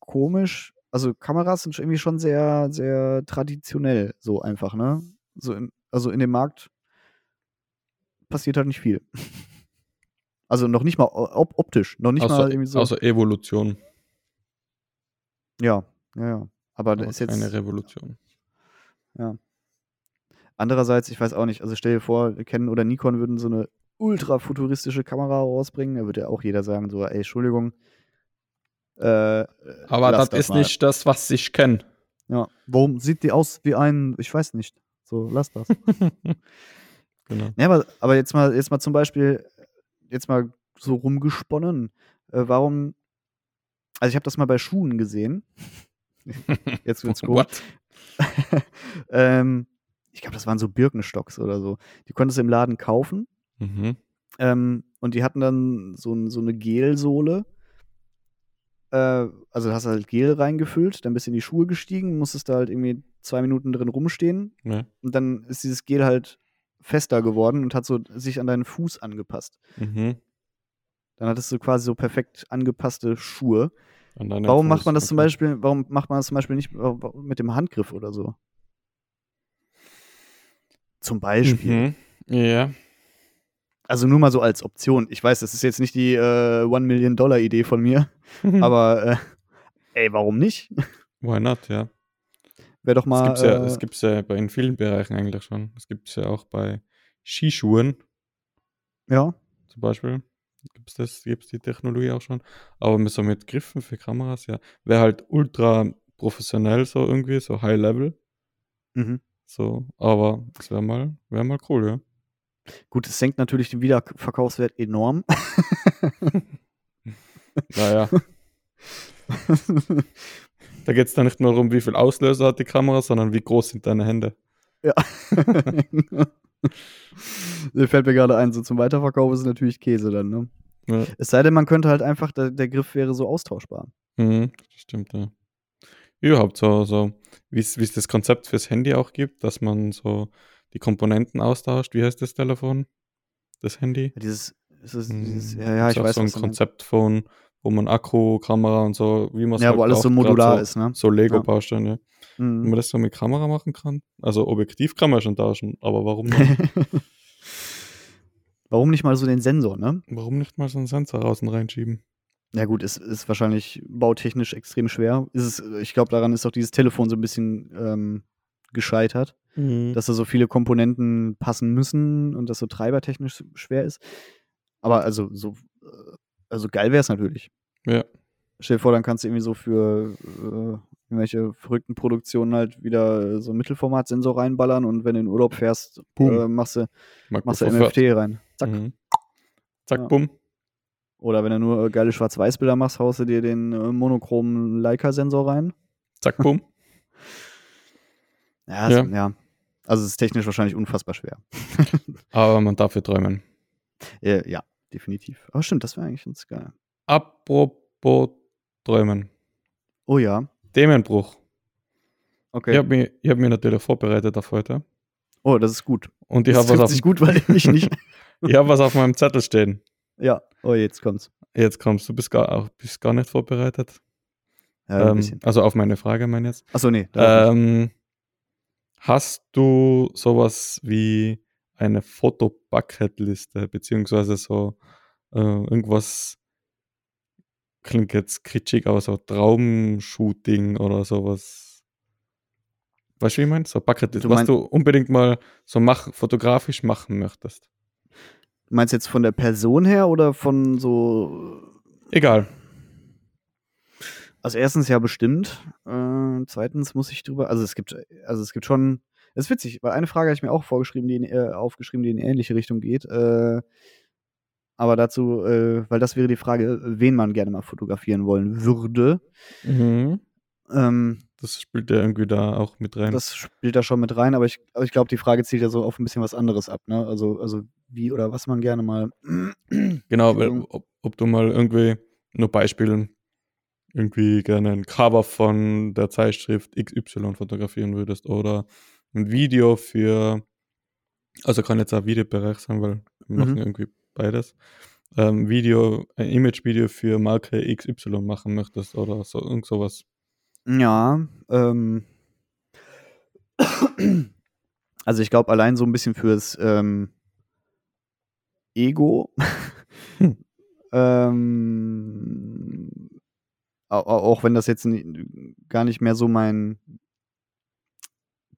komisch. Also Kameras sind irgendwie schon sehr, sehr traditionell, so einfach, ne? So in, also in dem Markt passiert halt nicht viel. Also noch nicht mal op optisch, noch nicht außer, mal irgendwie so. außer Evolution. ja, ja, ja. Aber das Aber ist jetzt. keine Revolution. Ja. Andererseits, ich weiß auch nicht, also stell dir vor, Canon oder Nikon würden so eine ultra futuristische Kamera rausbringen, da würde ja auch jeder sagen, so, ey, Entschuldigung. Äh, Aber lass das ist mal. nicht das, was ich kenne. Ja. Warum sieht die aus wie ein, ich weiß nicht. So, lass das. genau. ja, aber, aber jetzt mal, jetzt mal zum Beispiel, jetzt mal so rumgesponnen. Äh, warum, also ich habe das mal bei Schuhen gesehen. Jetzt wird's. What? ähm, ich glaube, das waren so Birkenstocks oder so. Die konntest du im Laden kaufen. Mhm. Ähm, und die hatten dann so, so eine Gelsohle. Äh, also hast du halt Gel reingefüllt, dann bist du in die Schuhe gestiegen, musstest da halt irgendwie zwei Minuten drin rumstehen. Ja. Und dann ist dieses Gel halt fester geworden und hat so sich an deinen Fuß angepasst. Mhm. Dann hattest du quasi so perfekt angepasste Schuhe. An Warum macht Fuß, man das zum okay. Beispiel, warum macht man das zum Beispiel nicht mit dem Handgriff oder so? Zum Beispiel. Mhm. Ja. Also nur mal so als Option. Ich weiß, das ist jetzt nicht die äh, One Million Dollar Idee von mir, aber äh, ey, warum nicht? Why not, ja. Wäre doch Das mal. gibt es ja, äh, das gibt's ja bei in vielen Bereichen eigentlich schon. Das gibt es ja auch bei Skischuhen ja. zum Beispiel. Gibt es das, gibt's die Technologie auch schon. Aber mit so mit Griffen für Kameras, ja. Wäre halt ultra professionell so irgendwie, so High Level. Mhm. So, aber das wäre mal, wär mal cool, ja. Gut, es senkt natürlich den Wiederverkaufswert enorm. Naja, da geht es dann nicht nur um, wie viel Auslöser hat die Kamera, sondern wie groß sind deine Hände. ja. Fällt mir gerade ein, so zum Weiterverkauf ist natürlich Käse dann, ne? Ja. Es sei denn, man könnte halt einfach, der, der Griff wäre so austauschbar. Mhm, das stimmt, ja. Überhaupt so, so wie es wie es das Konzept fürs Handy auch gibt, dass man so die Komponenten austauscht. Wie heißt das Telefon? Das Handy? Ja, Dieses, ist Mhm. dieses, ja, ja, Ist ich weiß, so ein. Konzeptphone, wo man Akku, Kamera und so, wie man es Ja, halt wo alles so modular so, ist, ne? So Lego-Bausteine. ja. Wenn Mhm. man das so mit Kamera machen kann. Also Objektiv kann man schon tauschen, aber warum nicht? Warum nicht mal so den Sensor, ne? warum nicht mal so einen Sensor raus und reinschieben? Ja gut, es ist wahrscheinlich bautechnisch extrem schwer. Ist es, ich glaube, daran ist auch dieses Telefon so ein bisschen ähm, gescheitert, Mhm. dass da so viele Komponenten passen müssen und das so treibertechnisch schwer ist. Aber also so, also geil wäre es natürlich. Ja. Stell dir vor, dann kannst du irgendwie so für äh, irgendwelche verrückten Produktionen halt wieder so einen Mittelformatsensor reinballern und wenn du in Urlaub fährst, äh, machst du, machst du NFT rein. Zack. Mhm. Zack, Ja. bumm. Oder wenn du nur äh, geile Schwarz-Weiß-Bilder machst, haust du dir den äh, monochromen Leica-Sensor rein. Zack, bumm. Ja, Ja. Ist, ja. Also es ist technisch wahrscheinlich unfassbar schwer. Aber man darf ja träumen. Äh, ja, definitiv. Aber stimmt, das wäre eigentlich ganz geil. Apropos träumen. Oh ja, Themenbruch. okay. Ich habe mich, ich hab mich natürlich vorbereitet auf heute. Oh, das ist gut. Und ich habe was, auf, sich gut, weil ich nicht. ich hab was auf meinem Zettel stehen. ja, oh, jetzt kommt's. Jetzt kommst du, bist gar, auch, bist gar nicht vorbereitet. Ja, ähm, also auf meine Frage, meine jetzt. Achso, nee. Ähm, hast du sowas wie eine Foto-Bucket-Liste, beziehungsweise so äh, irgendwas, klingt jetzt kitschig, aber so Traumshooting oder sowas. Weißt du, wie ich meine? So Bucketlist, Du was du unbedingt mal so mach, fotografisch machen möchtest. Meinst du jetzt von der Person her oder von so. Egal. Also erstens ja bestimmt. Äh, zweitens muss ich drüber. Also es gibt, also es gibt schon. Das ist witzig, weil eine Frage habe ich mir auch vorgeschrieben, die in, äh, aufgeschrieben, die in ähnliche Richtung geht. Äh, aber dazu, äh, weil das wäre die Frage, wen man gerne mal fotografieren wollen würde. Mhm. Ähm, Das spielt ja irgendwie da auch mit rein. das spielt da schon mit rein, aber ich, aber ich glaube, die Frage zielt ja so auf ein bisschen was anderes ab, ne? Also, also wie oder was man gerne mal. Genau, weil, ob, ob du mal irgendwie, nur Beispielen, irgendwie gerne ein Cover von der Zeitschrift XY fotografieren würdest oder ein Video für, also kann jetzt auch Videobereich sein, weil wir machen Mhm. irgendwie beides. Ähm, Video, ein Image-Video für Marke XY machen möchtest oder so, irgend sowas. Ja, ähm. Also ich glaube, allein so ein bisschen fürs ähm, Ego. Hm. ähm, au- au- auch wenn das jetzt gar nicht mehr so mein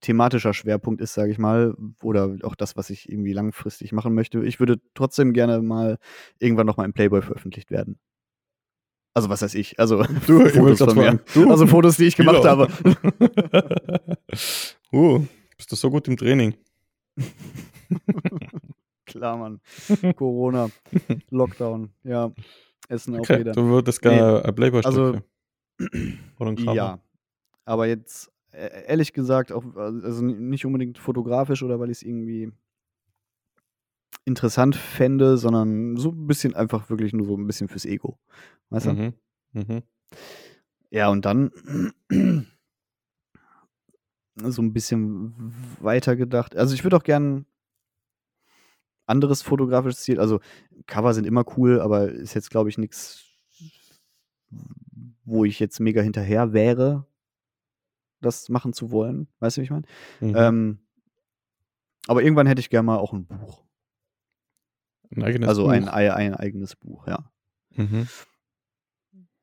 thematischer Schwerpunkt ist, sage ich mal, oder auch das, was ich irgendwie langfristig machen möchte. Ich würde trotzdem gerne mal irgendwann noch mal im Playboy veröffentlicht werden. Also was weiß ich, also Du, Fotos von mir. du? Also Fotos, die ich gemacht Ja. habe. uh, bist du so gut im Training? Klar, Mann. Corona, Lockdown, ja. Essen auch Okay, wieder. du würdest gerne ein playboy Also, oder ein Cover. ja. Aber jetzt, ehrlich gesagt, auch, also nicht unbedingt fotografisch oder weil ich es irgendwie interessant fände, sondern so ein bisschen einfach wirklich nur so ein bisschen fürs Ego. Weißt du? Mhm. Mhm. Ja, und dann so ein bisschen weiter gedacht. Also ich würde auch gern anderes fotografisches Ziel. Also Cover sind immer cool, aber ist jetzt, glaube ich, nichts, wo ich jetzt mega hinterher wäre, das machen zu wollen. Weißt du, wie ich meine? Mhm. Ähm, aber irgendwann hätte ich gerne mal auch ein Buch. ein eigenes also Buch. ein, ein, eigenes Buch, ja. Mhm.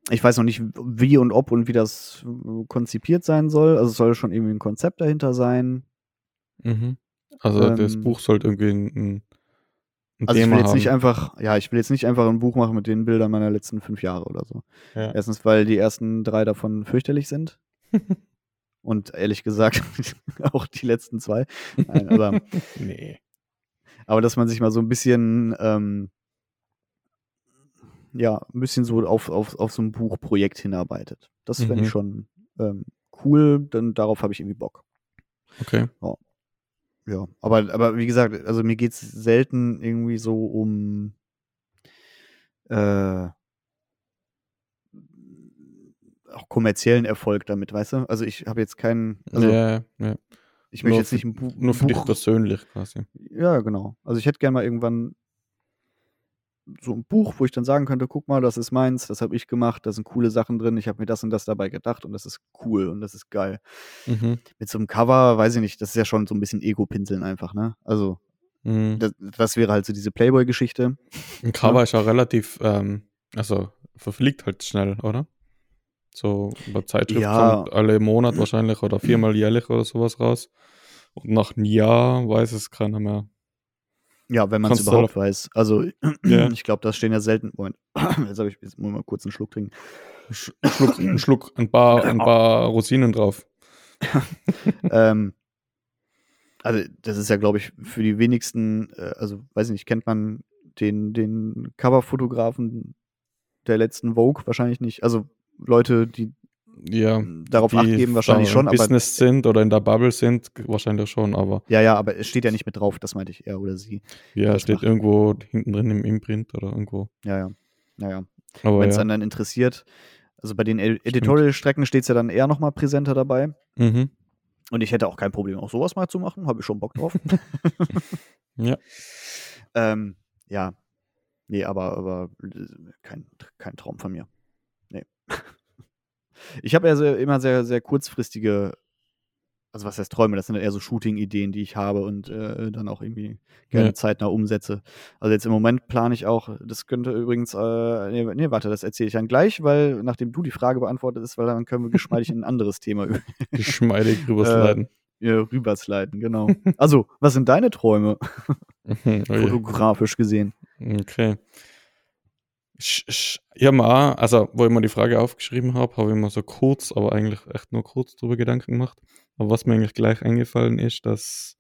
Ich weiß noch nicht, wie und ob und wie das äh, konzipiert sein soll. Also es soll schon irgendwie ein Konzept dahinter sein. Mhm. Also das Ähm, Buch sollte irgendwie ein, ein, Also ich Thema will jetzt haben. nicht einfach, ja, ich will jetzt nicht einfach ein Buch machen mit den Bildern meiner letzten fünf Jahre oder so. Ja. Erstens, weil die ersten drei davon fürchterlich sind. Und ehrlich gesagt, auch die letzten zwei. Nein, aber, nee. aber dass man sich mal so ein bisschen, ähm, ja, ein bisschen so auf, auf, auf so ein Buchprojekt hinarbeitet. Das fände Mhm. ich schon ähm, cool, denn darauf habe ich irgendwie Bock. Okay. Ja, aber, aber wie gesagt, also mir geht es selten irgendwie so um äh, auch kommerziellen Erfolg damit, weißt du? Also ich habe jetzt keinen, also ja, ja. ich möchte jetzt nicht ein Bu Nur für dich Buch, persönlich quasi. ja genau. Also ich hätte gerne mal irgendwann so ein Buch, wo ich dann sagen könnte, guck mal, das ist meins, das habe ich gemacht, da sind coole Sachen drin, ich habe mir das und das dabei gedacht und das ist cool und das ist geil. Mhm. Mit so einem Cover, weiß ich nicht, das ist ja schon so ein bisschen Ego-Pinseln einfach, ne? Also Mhm. das, das wäre halt so diese Playboy-Geschichte. Ein Cover ist auch relativ, ähm, also verfliegt halt schnell, oder? So über Zeitschrift Ja. kommt alle Monat wahrscheinlich oder viermal jährlich oder sowas raus. Und nach einem Jahr weiß es keiner mehr. Ja, wenn man es überhaupt weiß. Also, Ja. ich glaube, da stehen ja selten. Moment, jetzt habe ich jetzt muss ich mal kurz einen Schluck trinken. Sch ein Schluck, ein Schluck, ein paar, ein paar Rosinen drauf. ähm, also, das ist ja, glaube ich, für die wenigsten, äh, also, weiß ich nicht, kennt man den, den Coverfotografen der letzten Vogue wahrscheinlich nicht. Also, Leute, die Ja. darauf Acht geben, wahrscheinlich schon, im aber. Business sind oder in der Bubble sind, wahrscheinlich schon, aber Ja, ja, aber es steht ja nicht mit drauf, das meinte ich, er oder sie. ja, Das steht macht- irgendwo hinten drin im Imprint oder irgendwo. Ja, ja. Naja. Aber Wenn es ja. dann interessiert. Also bei den Ed- Editorial-Strecken steht es ja dann eher nochmal präsenter dabei. Mhm. Und ich hätte auch kein Problem, auch sowas mal zu machen. Habe ich schon Bock drauf. Ja. ähm, ja. Nee, aber, aber äh, kein, kein Traum von mir. Ich habe ja sehr, immer sehr, sehr kurzfristige, also was heißt Träume, das sind eher so Shooting-Ideen, die ich habe und äh, dann auch irgendwie gerne Ja. zeitnah umsetze. Also jetzt im Moment plane ich auch, das könnte übrigens, äh, nee, nee warte, das erzähle ich dann gleich, weil nachdem du die Frage beantwortet ist, weil dann können wir geschmeidig in ein anderes Thema über- Geschmeidig rübersliden. äh, rübersliden, genau. Also, was sind deine Träume, Mhm. Oh fotografisch gesehen? Okay. Ich habe mir auch, also wo ich mir die Frage aufgeschrieben habe, habe ich mir so kurz, aber eigentlich echt nur kurz drüber Gedanken gemacht. Aber was mir eigentlich gleich eingefallen ist, dass,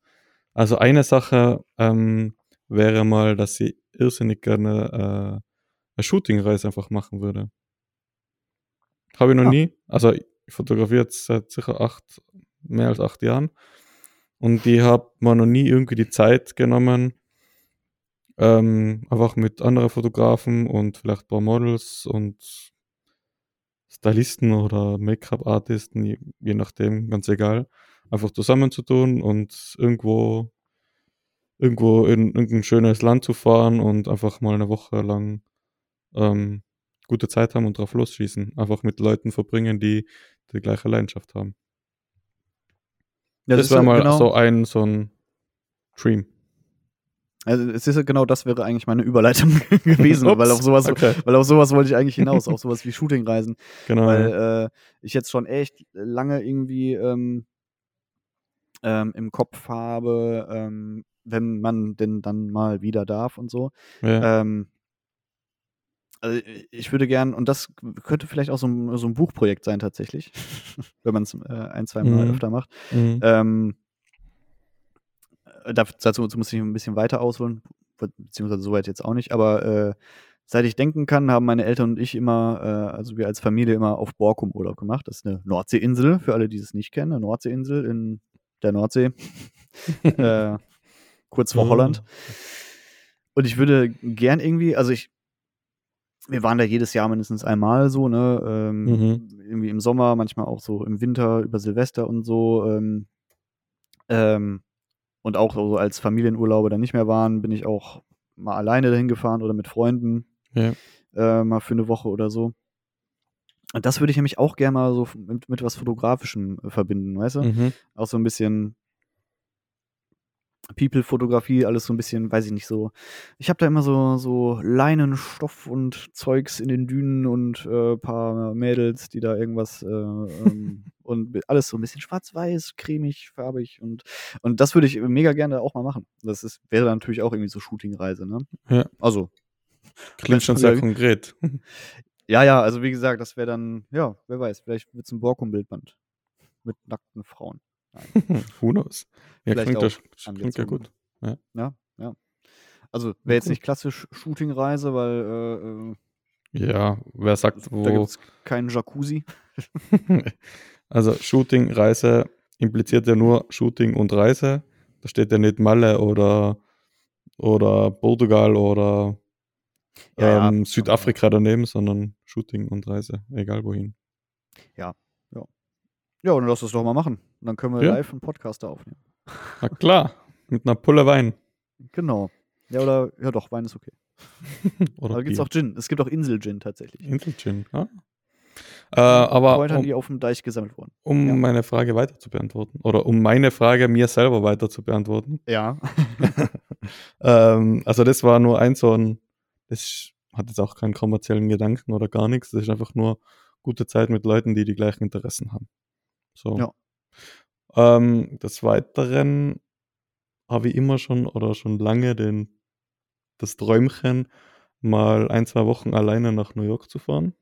also eine Sache ähm, wäre mal, dass ich irrsinnig gerne äh, eine Shootingreise einfach machen würde. Habe ich noch Ah. nie. Also ich fotografiere jetzt seit sicher acht, mehr als acht Jahren. Und ich habe mir noch nie irgendwie die Zeit genommen, ähm, einfach mit anderen Fotografen und vielleicht ein paar Models und Stylisten oder Make-up-Artisten, je, je nachdem, ganz egal, einfach zusammenzutun und irgendwo, irgendwo in irgendein schönes Land zu fahren und einfach mal eine Woche lang ähm, gute Zeit haben und drauf losschießen. Einfach mit Leuten verbringen, die die gleiche Leidenschaft haben. Ja, das wäre ja mal genau, so ein, so ein Dream. Also es ist genau das wäre eigentlich meine Überleitung gewesen, weil Ups, auf sowas, okay. weil auf sowas wollte ich eigentlich hinaus, auf sowas wie Shootingreisen. Genau. weil äh, ich jetzt schon echt lange irgendwie ähm, ähm, im Kopf habe, ähm, wenn man denn dann mal wieder darf und so. ja. Ähm, also ich würde gern, und das könnte vielleicht auch so ein, so ein Buchprojekt sein tatsächlich, wenn man es äh, ein, zwei Mal Mhm. öfter macht. mhm. Äh, dazu, muss ich ein bisschen weiter ausholen, be- beziehungsweise soweit jetzt auch nicht, aber äh, seit ich denken kann, haben meine Eltern und ich immer, äh, also wir als Familie immer auf Borkum Urlaub gemacht. Das ist eine Nordseeinsel, für alle, die es nicht kennen, eine Nordseeinsel in der Nordsee, äh, kurz vor Mhm. Holland. Und ich würde gern irgendwie, also ich, wir waren da jedes Jahr mindestens einmal so, ne? Ähm, Mhm. Irgendwie im Sommer, manchmal auch so im Winter, über Silvester und so. Ähm, ähm, und auch so als Familienurlaube dann nicht mehr waren, bin ich auch mal alleine dahin gefahren oder mit Freunden Ja. äh, mal für eine Woche oder so. Und das würde ich nämlich auch gerne mal so mit, mit was Fotografischem äh, verbinden, weißt du? Mhm. Auch so ein bisschen People-Fotografie, alles so ein bisschen, weiß ich nicht, so. Ich habe da immer so, so Leinenstoff und Zeugs in den Dünen und äh, paar Mädels, die da irgendwas äh, ähm, und alles so ein bisschen schwarz-weiß, cremig, farbig und, und das würde ich mega gerne auch mal machen. Das ist, wäre dann natürlich auch irgendwie so Shooting-Reise, ne? Ja. Also, Klingt schon sehr konkret. ja, ja, also wie gesagt, das wäre dann, ja, wer weiß, vielleicht wird es ein Borkum-Bildband. mit nackten Frauen. Who knows? Ja, Vielleicht klingt, ja, auch klingt ja gut. Ja, ja. Also wäre jetzt nicht klassisch Shooting-Reise, weil Ja, wer äh, sagt, da wo. gibt es keinen Jacuzzi. also Shooting, Reise impliziert ja nur Shooting und Reise. Da steht ja nicht Malle oder, oder Portugal oder Ja, ja, ähm, Südafrika daneben, sondern Shooting und Reise, egal wohin. Ja, und lass das doch mal machen. Und dann können wir Ja. live einen Podcast da aufnehmen. Na klar, mit einer Pulle Wein. Genau. Ja, oder, ja doch, Wein ist okay. Oder Aber gibt es auch Gin. Es gibt auch Insel-Gin tatsächlich. Inselgin. Ja. Äh, aber Kräutern, um, die auf dem Deich gesammelt wurden. um ja. meine Frage weiter zu beantworten oder um meine Frage mir selber weiter zu beantworten. Ja. ähm, also das war nur ein so ein, das hat jetzt auch keinen kommerziellen Gedanken oder gar nichts. Das ist einfach nur gute Zeit mit Leuten, die die gleichen Interessen haben. So. Ja. Ähm, des Weiteren habe ich immer schon oder schon lange den, das Träumchen, mal ein, zwei Wochen alleine nach New York zu fahren.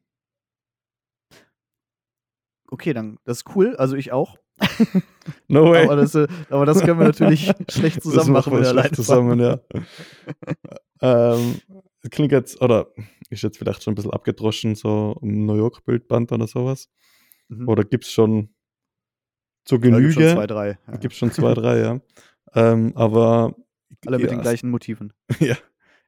Okay, dann, das ist cool. Also ich auch. No way. Aber das, äh, aber das können wir natürlich schlecht zusammen Das machen, wenn wir schlecht alleine zusammen, ja. ähm, klingt jetzt, oder ist jetzt vielleicht schon ein bisschen abgedroschen, so ein New York-Bildband oder sowas. Mhm. Oder gibt es schon zur Ja, gibt schon Genüge? zwei, drei. Ja. Gibt schon zwei, drei, ja. Ähm, aber Alle mit ja, den gleichen Motiven. ja,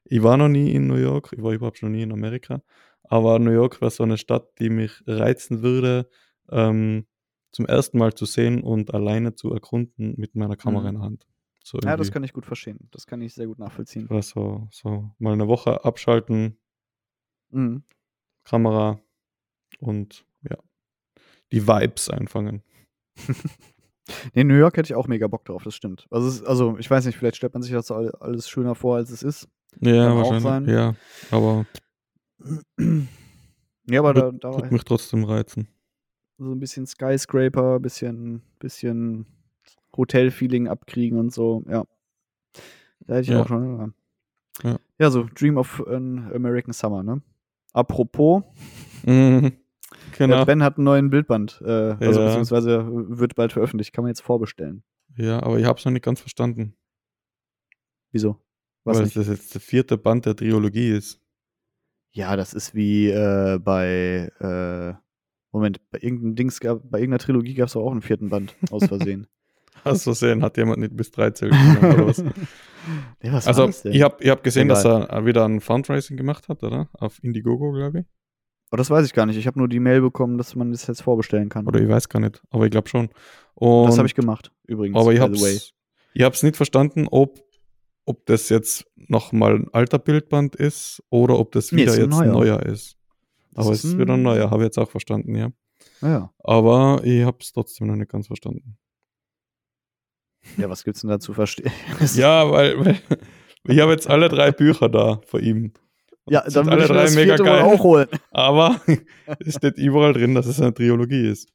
ich war noch nie in New York, ich war überhaupt schon nie in Amerika. Aber New York war so eine Stadt, die mich reizen würde, ähm, zum ersten Mal zu sehen und alleine zu erkunden mit meiner Kamera Mhm. in der Hand. So Ja, das kann ich gut verstehen. Das kann ich sehr gut nachvollziehen. Oder so, so mal eine Woche abschalten, Mhm. Kamera und ja, die Vibes einfangen. Nee, New York hätte ich auch mega Bock drauf, das stimmt. Also, ist, also ich weiß nicht, vielleicht stellt man sich das all- alles schöner vor, als es ist. Ja, Kann wahrscheinlich. Ja, aber Ja, aber da, da wird mich trotzdem reizen. so ein bisschen Skyscraper, bisschen, bisschen Hotel-Feeling abkriegen und so, ja. Da hätte ich Ja. auch schon. Ja. Ja. ja, so Dream of an American Summer, ne? Apropos, Mhm. Genau. Ben hat einen neuen Bildband, äh, also Ja. beziehungsweise wird bald veröffentlicht, kann man jetzt vorbestellen. Ja, aber ich habe es noch nicht ganz verstanden. Wieso? Was weil nicht? das jetzt der vierte Band der Trilogie ist. Ja, das ist wie äh, bei, äh, Moment, bei irgendeinem Dings gab, bei irgendeiner Trilogie gab es auch einen vierten Band, aus Versehen. Aus Versehen hat jemand nicht bis drei zählt. genommen, oder was? ja, was Also, ich habe ich hab gesehen, dass Egal. er wieder ein Fundraising gemacht hat, oder? Auf Indiegogo, glaube ich. Oh, das weiß ich gar nicht. Ich habe nur die Mail bekommen, dass man das jetzt vorbestellen kann. Oder ich weiß gar nicht, aber ich glaube schon. Und, das habe ich gemacht, übrigens. aber ich habe es nicht verstanden, ob, ob das jetzt nochmal ein alter Bildband ist oder ob das Nee, wieder ein jetzt neuer. neuer ist. Das aber ist es ist wieder ein ein- neuer, habe ich jetzt auch verstanden, ja. Ja. Aber ich habe es trotzdem noch nicht ganz verstanden. ja, was gibt's denn da zu verstehen? Ja, weil, weil ich habe jetzt alle drei Bücher da von ihm. Ja, dann würde ich mir das vierte geil. auch holen. Aber es steht überall drin, dass es eine Trilogie ist.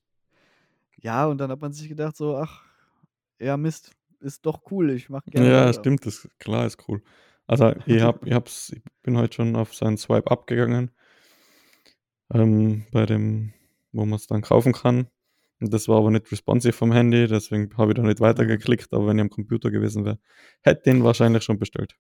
Ja, und dann hat man sich gedacht so, ach, ja Mist, ist doch cool, ich mache gerne Ja, weiter. stimmt, das klar ist cool. Also ich hab, ich hab's, ich bin heute schon auf seinen Swipe abgegangen. Ähm, bei dem, wo man es dann kaufen kann. Und das war aber nicht responsive vom Handy, deswegen habe ich da nicht weitergeklickt, aber wenn ich am Computer gewesen wäre, hätte ich ihn wahrscheinlich schon bestellt.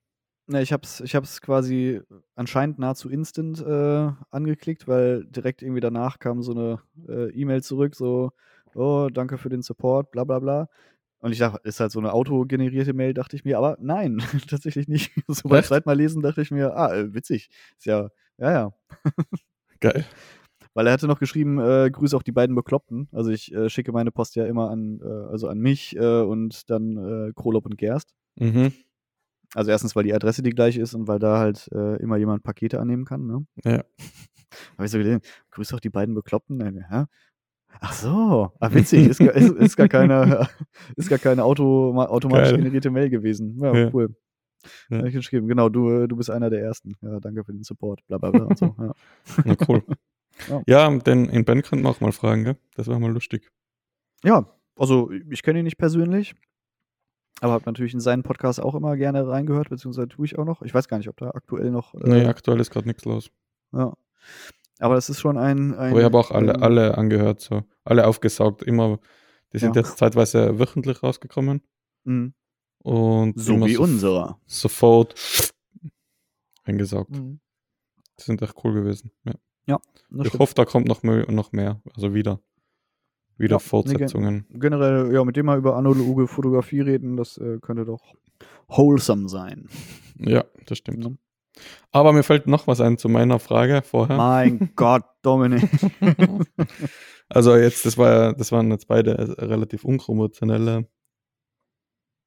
Ne, ich hab's, ich hab's quasi anscheinend nahezu instant äh, angeklickt, weil direkt irgendwie danach kam so eine äh, E-Mail zurück, so, oh, danke für den Support, bla bla bla. Und ich dachte, ist halt so eine autogenerierte Mail, dachte ich mir, aber nein, tatsächlich nicht. So beim zweiten Mal lesen dachte ich mir, ah, äh, witzig. Ist ja, ja, ja. Geil. Weil er hatte noch geschrieben, äh, grüße auch die beiden Bekloppten. Also ich äh, schicke meine Post ja immer an, äh, also an mich äh, und dann äh, Krolop und Gerst. Mhm. Also erstens, weil die Adresse die gleiche ist und weil da halt äh, immer jemand Pakete annehmen kann. Ne? Ja. Habe ich so gelesen, grüß doch die beiden Bekloppten. Äh, hä? Ach so, ah, witzig, ist, gar- ist, ist gar keine, ist gar keine Auto, automatisch Geil. generierte Mail gewesen. Ja, Ja. cool. Ja. Habe ich geschrieben, genau, du, äh, du bist einer der Ersten. Ja, danke für den Support, bla bla bla und so. Ja. Na cool. Ja. ja, den in Ben könnten wir auch mal fragen, gell? Das wäre mal lustig. ja, also ich kenne ihn nicht persönlich, aber habe natürlich in seinen Podcast auch immer gerne reingehört, beziehungsweise tue ich auch noch. Ich weiß gar nicht, ob da aktuell noch. Äh, Nee, aktuell ist gerade nichts los. ja. Aber das ist schon ein. ein Aber ich habe auch alle, ähm, alle angehört, so. Alle aufgesaugt, immer Die sind Ja. jetzt zeitweise wöchentlich rausgekommen. Mhm. Und So wie so- unserer. Sofort eingesaugt. Mhm. Die sind echt cool gewesen. Ja. Das Ich stimmt. hoffe, da kommt noch mehr, noch mehr. Also wieder. Wieder Ja, nee, Fortsetzungen. Generell, ja, mit dem mal über analoge Fotografie reden, das äh, könnte doch wholesome sein. Ja, das stimmt. Ja. Aber mir fällt noch was ein zu meiner Frage vorher. Mein Gott, Dominik. Also jetzt, das war ja, das waren jetzt beide äh, relativ unkonventionelle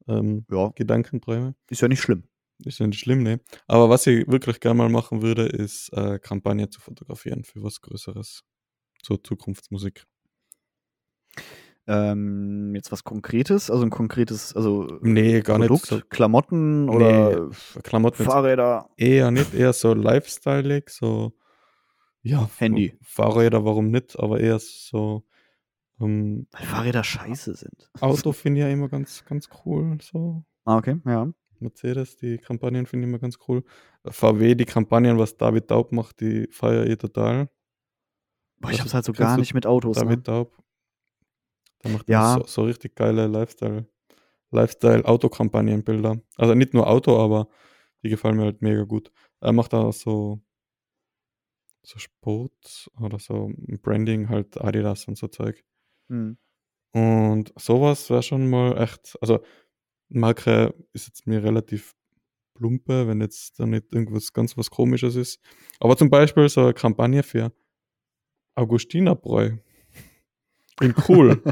ähm, ja, Gedankenträume. ist ja nicht schlimm. Ist ja nicht schlimm, ne? Aber was ich wirklich gerne mal machen würde, ist äh, Kampagne zu fotografieren für was Größeres. Zur Zukunftsmusik. Ähm, jetzt was Konkretes, also ein konkretes, also Nee, gar Produkt, nicht so. Klamotten oder nee, Klamotten Fahrräder. eher nicht, eher so lifestyleig, so ja, Handy. Fahrräder, warum nicht, aber eher so ähm, Weil Fahrräder scheiße sind. Auto finde ich ja immer ganz, ganz cool. So. Ah, okay, ja. Mercedes, die Kampagnen finde ich immer ganz cool. VW, die Kampagnen, was David Taub macht, die feiere ich total. Boah, ich Das- hab's halt so gar nicht mit Autos. Ne? David Taub. Der macht Ja. so, so richtig geile Lifestyle, Lifestyle-Auto-Kampagnenbilder. Also nicht nur Auto, aber die gefallen mir halt mega gut. Er macht auch so, so Sport oder so Branding, halt Adidas und so Zeug. Hm. Und sowas wäre schon mal echt, also Marke ist jetzt mir relativ plumpe, wenn jetzt da nicht irgendwas ganz was komisches ist. Aber zum Beispiel so eine Kampagne für Augustinerbräu. In cool.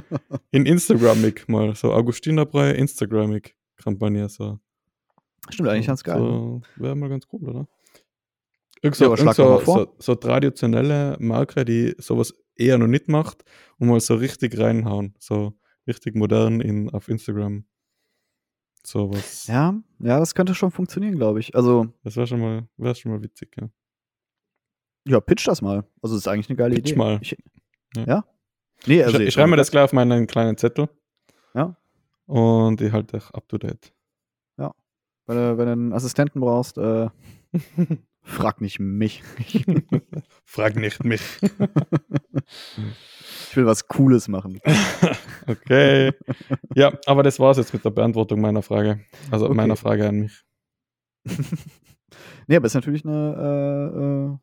In Instagramig mal. So Augustinerbräu Instagramig Kampagne. So. Stimmt, eigentlich ganz geil. ne? So, Wäre mal ganz cool, oder? Irgend Ja, irgend so, doch mal vor. so, so traditionelle Marke, die sowas eher noch nicht macht und mal so richtig reinhauen. So richtig modern in, auf Instagram. Sowas. Ja, ja, das könnte schon funktionieren, glaube ich. Also, Das wäre schon mal, wäre schon mal witzig, ja. ja, pitch das mal. Also, das ist eigentlich eine geile Pitch Idee. mal. Ich, Ja. ja. Nee, also ich, ich schreibe mir das gleich auf meinen kleinen Zettel. Ja. Und ich halte euch up to date. Wenn du, wenn du einen Assistenten brauchst, äh, frag nicht mich. Frag nicht mich. Ich will was Cooles machen. Okay. Ja, aber das war's jetzt mit der Beantwortung meiner Frage. Also Okay. meiner Frage an mich. nee, aber ist natürlich eine,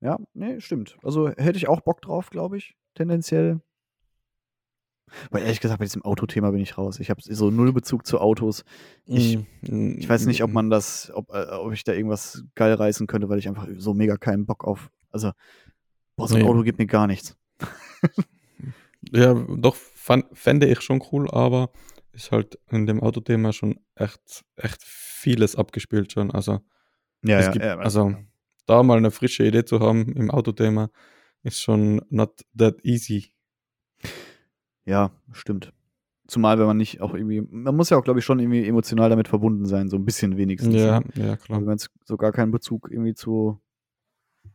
äh, äh, ja, nee, stimmt. Also hätte ich auch Bock drauf, glaube ich, tendenziell. Weil ehrlich gesagt, bei diesem Autothema bin ich raus. Ich habe so null Bezug zu Autos. Ich, Mm, ich weiß nicht, ob man das, ob, äh, ob ich da irgendwas geil reißen könnte, weil ich einfach so mega keinen Bock auf. Also, boah, so ein Nee. Auto gibt mir gar nichts. Ja, doch, fände ich schon cool, aber ist halt in dem Autothema schon echt, echt vieles abgespielt schon. Also, Ja, es gibt, also da mal eine frische Idee zu haben im Autothema ist schon not that easy. Ja, stimmt. Zumal, wenn man nicht auch irgendwie, man muss ja auch, glaube ich, schon irgendwie emotional damit verbunden sein, so ein bisschen wenigstens. Ja, ne? ja, Also klar. wenn man jetzt so gar keinen Bezug irgendwie zu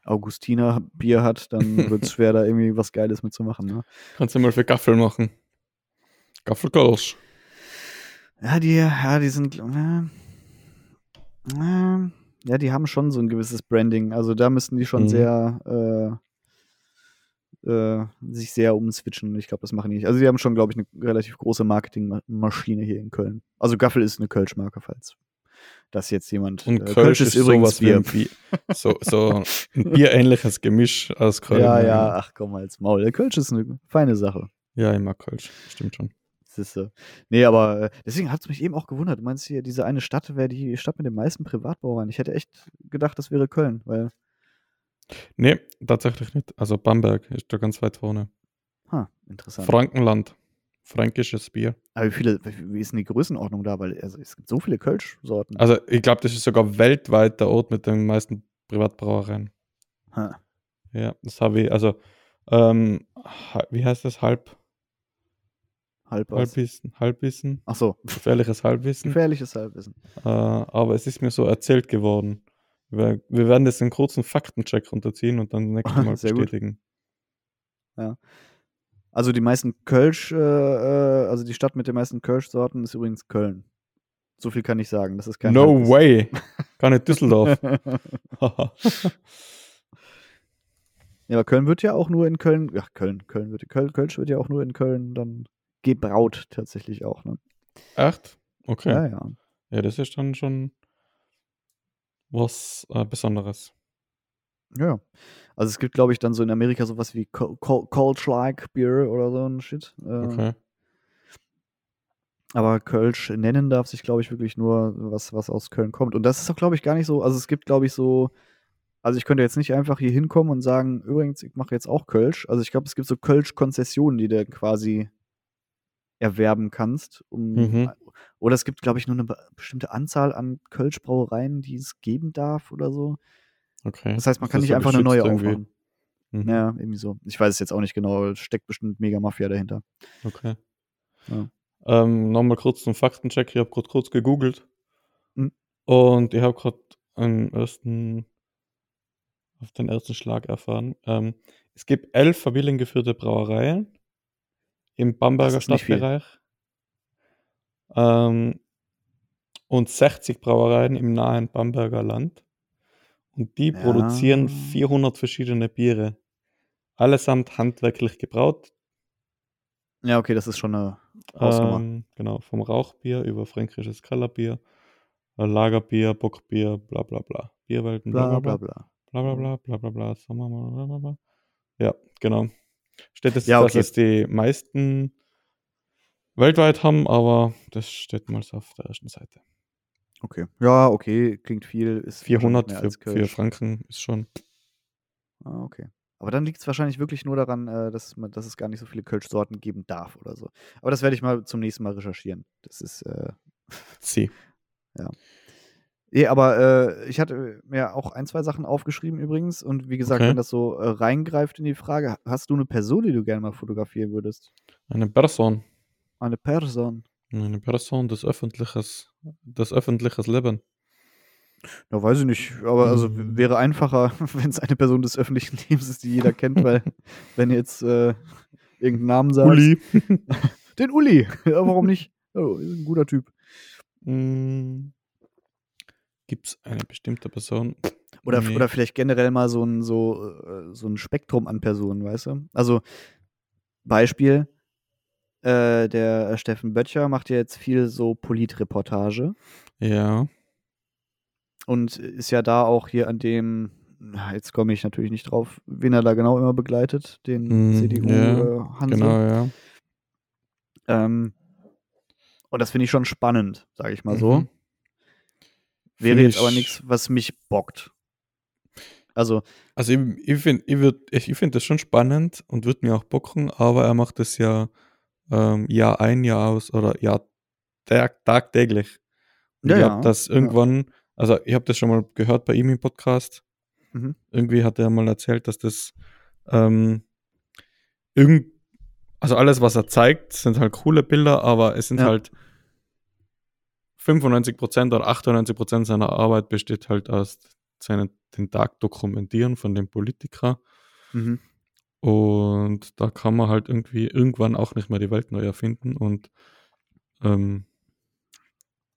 Augustiner Bier hat, dann wird es schwer, da irgendwie was Geiles mitzumachen. Ne? Kannst du mal für Gaffel machen. Gaffelkirsch. Ja, die, ja, die sind, äh, äh, ja, die haben schon so ein gewisses Branding. Also da müssten die schon Mhm. sehr, äh, äh, sich sehr umswitchen. Ich glaube, das machen die nicht. Also die haben schon, glaube ich, eine relativ große Marketingmaschine hier in Köln. Also Gaffel ist eine Kölsch-Marke, falls das jetzt jemand. Und äh, Kölsch, ist übrigens Bier. wie ein Bier. So, so ein bierähnliches Gemisch aus Köln. Ja, ja, ach komm mal ins Maul. Der Kölsch ist eine feine Sache. Ja, ich mag Kölsch. Stimmt schon. Siehste. Nee, aber äh, deswegen hat es mich eben auch gewundert. Du meinst hier, diese eine Stadt wäre die Stadt mit den meisten Privatbauern. Ich hätte echt gedacht, das wäre Köln, weil, Nee, tatsächlich nicht. Also Bamberg ist da ganz weit vorne. ha, interessant. Frankenland. Fränkisches Bier. aber wie viele, wie ist denn die Größenordnung da? Weil also, es gibt so viele Kölsch-Sorten. Also ich glaube, das ist sogar weltweit der Ort mit den meisten Privatbrauereien. Ha. Ja, das habe ich, also, ähm, wie heißt das? Halb, Halb was. Halbwissen, Halbwissen, Ach so, gefährliches Halbwissen. gefährliches Halbwissen. Äh, aber es ist mir so erzählt geworden. Wir, wir werden das in kurzen Faktencheck runterziehen und dann nächstes Mal Sehr gut. bestätigen. Also die meisten Kölsch, äh, äh, also die Stadt mit den meisten Kölsch-Sorten ist übrigens Köln. So viel kann ich sagen. Das ist kein No Halbwissen. way! Gar nicht Düsseldorf. Ja, aber Köln wird ja auch nur in Köln, ach Köln, Köln wird, Köln, Kölsch wird ja auch nur in Köln dann gebraut tatsächlich auch. Ne? Echt? Okay. Ja, Ja, ja. das ist dann schon was äh, Besonderes. Ja. Also es gibt, glaube ich, dann so in Amerika sowas wie Co- Co- Cold Like Beer oder so ein Shit. Äh, Okay. Aber Kölsch nennen darf sich, glaube ich, wirklich nur was, was aus Köln kommt. Und das ist auch, glaube ich, gar nicht so. Also es gibt, glaube ich, so. Also ich könnte jetzt nicht einfach hier hinkommen und sagen, übrigens, ich mache jetzt auch Kölsch. Also ich glaube, es gibt so Kölsch-Konzessionen, die du quasi erwerben kannst. Um, Mhm. Oder es gibt, glaube ich, nur eine be- bestimmte Anzahl an Kölsch-Brauereien, die es geben darf oder so. Okay. Das heißt, man Ist kann das nicht so einfach eine neue irgendwie? aufmachen. Mhm. Ja, irgendwie so. Ich weiß es jetzt auch nicht genau, steckt bestimmt mega Mafia dahinter. Okay. Ja. Ähm, Nochmal kurz zum Faktencheck. Ich habe gerade kurz gegoogelt. Mhm. Und ich habe gerade einen ersten, auf den ersten Schlag erfahren. Ähm, es gibt elf familiengeführte Brauereien im Bamberger. Stadtbereich. Ähm, und 60 Brauereien im nahen Bamberger Land. Und die Ja. produzieren 400 verschiedene Biere. Allesamt handwerklich gebraut. Ja, okay, das ist schon eine Hausnummer. Ähm, genau, vom Rauchbier über fränkisches Kellerbier, äh, Lagerbier, Bockbier, bla bla bla. Bierwelten, bla bla bla. bla bla bla bla bla bla. Mal, bla bla bla. Ja, genau. Steht jetzt, Ja, dass okay. es die meisten weltweit haben, aber das steht mal so auf der ersten Seite. Okay. Ja, okay, klingt viel. Ist 400 wahrscheinlich mehr für, für. Franken ist schon. Ah, okay. Aber dann liegt es wahrscheinlich wirklich nur daran, äh, dass, man, dass es gar nicht so viele Kölsch-Sorten geben darf oder so. Aber das werde ich mal zum nächsten Mal recherchieren. Das ist. Äh, Sie. Nee, aber äh, ich hatte mir auch ein, zwei Sachen aufgeschrieben übrigens. Und wie gesagt, Okay. wenn das so äh, reingreift in die Frage, hast du eine Person, die du gerne mal fotografieren würdest? Eine Person. Eine Person. Eine Person des öffentliches, des öffentliches Leben. Ja, weiß ich nicht. Aber also Mm. wäre einfacher, wenn es eine Person des öffentlichen Lebens ist, die jeder kennt, weil wenn ihr jetzt äh, irgendeinen Namen sagt. Uli. Den Uli. Ja, warum nicht? Oh, ist ein guter Typ. Gibt es eine bestimmte Person? Oder, Nee. oder vielleicht generell mal so ein, so, äh, so ein Spektrum an Personen, weißt du? Also, Beispiel, äh, der Steffen Böttcher macht ja jetzt viel so Politreportage Ja. und ist ja da auch hier an dem, jetzt komme ich natürlich nicht drauf, wen er da genau immer begleitet, den Mm, CDU ja, äh. Genau, ja. Ähm, und das finde ich schon spannend, sage ich mal so. Wäre jetzt aber ich- nichts, was mich bockt. Also, Also ich, ich finde ich würd- ich, ich find das schon spannend und würde mir auch bocken, aber er macht das ja ähm, Jahr ein, Jahr aus oder Jahr tag, tagtäglich. Und Ja, ich ja, habe das ja. irgendwann, also ich habe das schon mal gehört bei ihm im Podcast. Mhm. Irgendwie hat er mal erzählt, dass das ähm, irgend, also alles, was er zeigt, sind halt coole Bilder, aber es sind Ja. halt 95% oder 98% seiner Arbeit besteht halt aus seinen, den Tag dokumentieren von dem Politiker. Mhm. Und da kann man halt irgendwie irgendwann auch nicht mehr die Welt neu erfinden. Und ähm,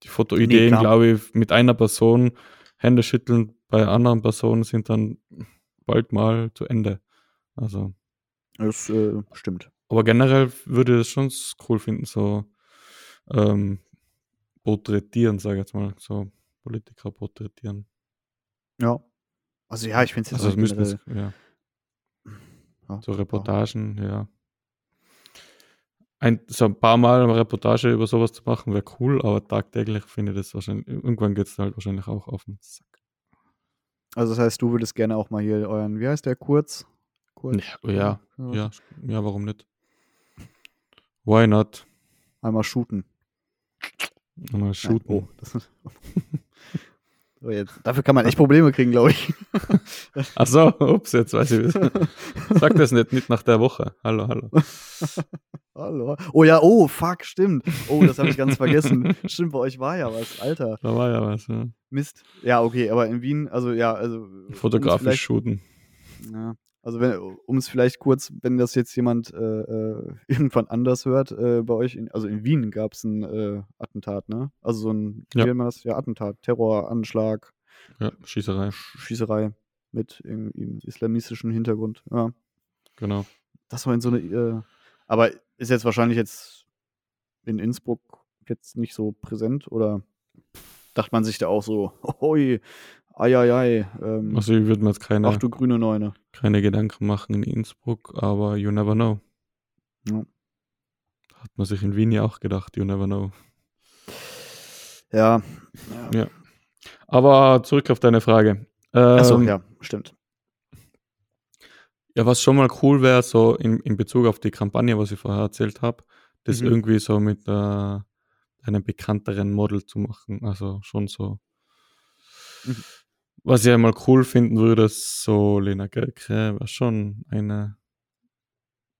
die Fotoideen, klar. glaube ich, mit einer Person Hände schütteln bei anderen Personen sind dann bald mal zu Ende. Also, Das äh, stimmt. aber generell würde ich es schon cool finden, so ähm, porträtieren, sage ich jetzt mal, so Politiker porträtieren. Ja. Also ja, ich finde es jetzt Also, auch es ja. ja, So Reportagen, ja. Ein, so ein paar Mal eine Reportage über sowas zu machen, wäre cool, aber tagtäglich finde ich das wahrscheinlich, irgendwann geht es halt wahrscheinlich auch auf den Sack. Also das heißt, du würdest gerne auch mal hier euren, wie heißt der, Kurz? Kurz? Ja, ja, Ja. ja, ja, warum nicht? Why not? Einmal shooten. Mal shooten. Nein, oh, so, jetzt. Dafür kann man echt Probleme kriegen, glaube ich. Ach so, ups, jetzt weiß ich. Sag das nicht, nicht nach der Woche. Hallo, hallo. Hallo. Oh ja, oh, fuck, stimmt. Oh, das habe ich ganz vergessen. Stimmt, bei euch war ja was. Alter, Da war ja was, ja. Mist. Ja, okay, aber in Wien, also ja, also. Fotografisch shooten. Ja, also wenn, um es vielleicht kurz, wenn das jetzt jemand äh, äh, irgendwann anders hört, äh, bei euch, in, also in Wien gab es ein äh, Attentat, ne? Also so ein, wie nennt man das? Ja, Attentat, Terroranschlag, Ja, Schießerei, Sch- Schießerei mit irgendwie islamistischen Hintergrund. Ja, genau. das war in so eine, äh, aber ist jetzt wahrscheinlich jetzt in Innsbruck jetzt nicht so präsent oder dachte man sich da auch so, hoi, ei, ei, ei, ähm, Also ich würde mir jetzt keine, ach du grüne Neune. keine Gedanken machen in Innsbruck, aber you never know. Ja. Hat man sich in Wien ja auch gedacht, you never know. Ja. Ja. Aber zurück auf deine Frage. Achso, Ähm, ja, stimmt. Ja, was schon mal cool wäre, so in, in Bezug auf die Kampagne, was ich vorher erzählt habe, das Mhm. irgendwie so mit äh, einem bekannteren Model zu machen. Also schon so. Mhm. Was ich einmal cool finden würde, so Lena Gerke, wäre schon eine,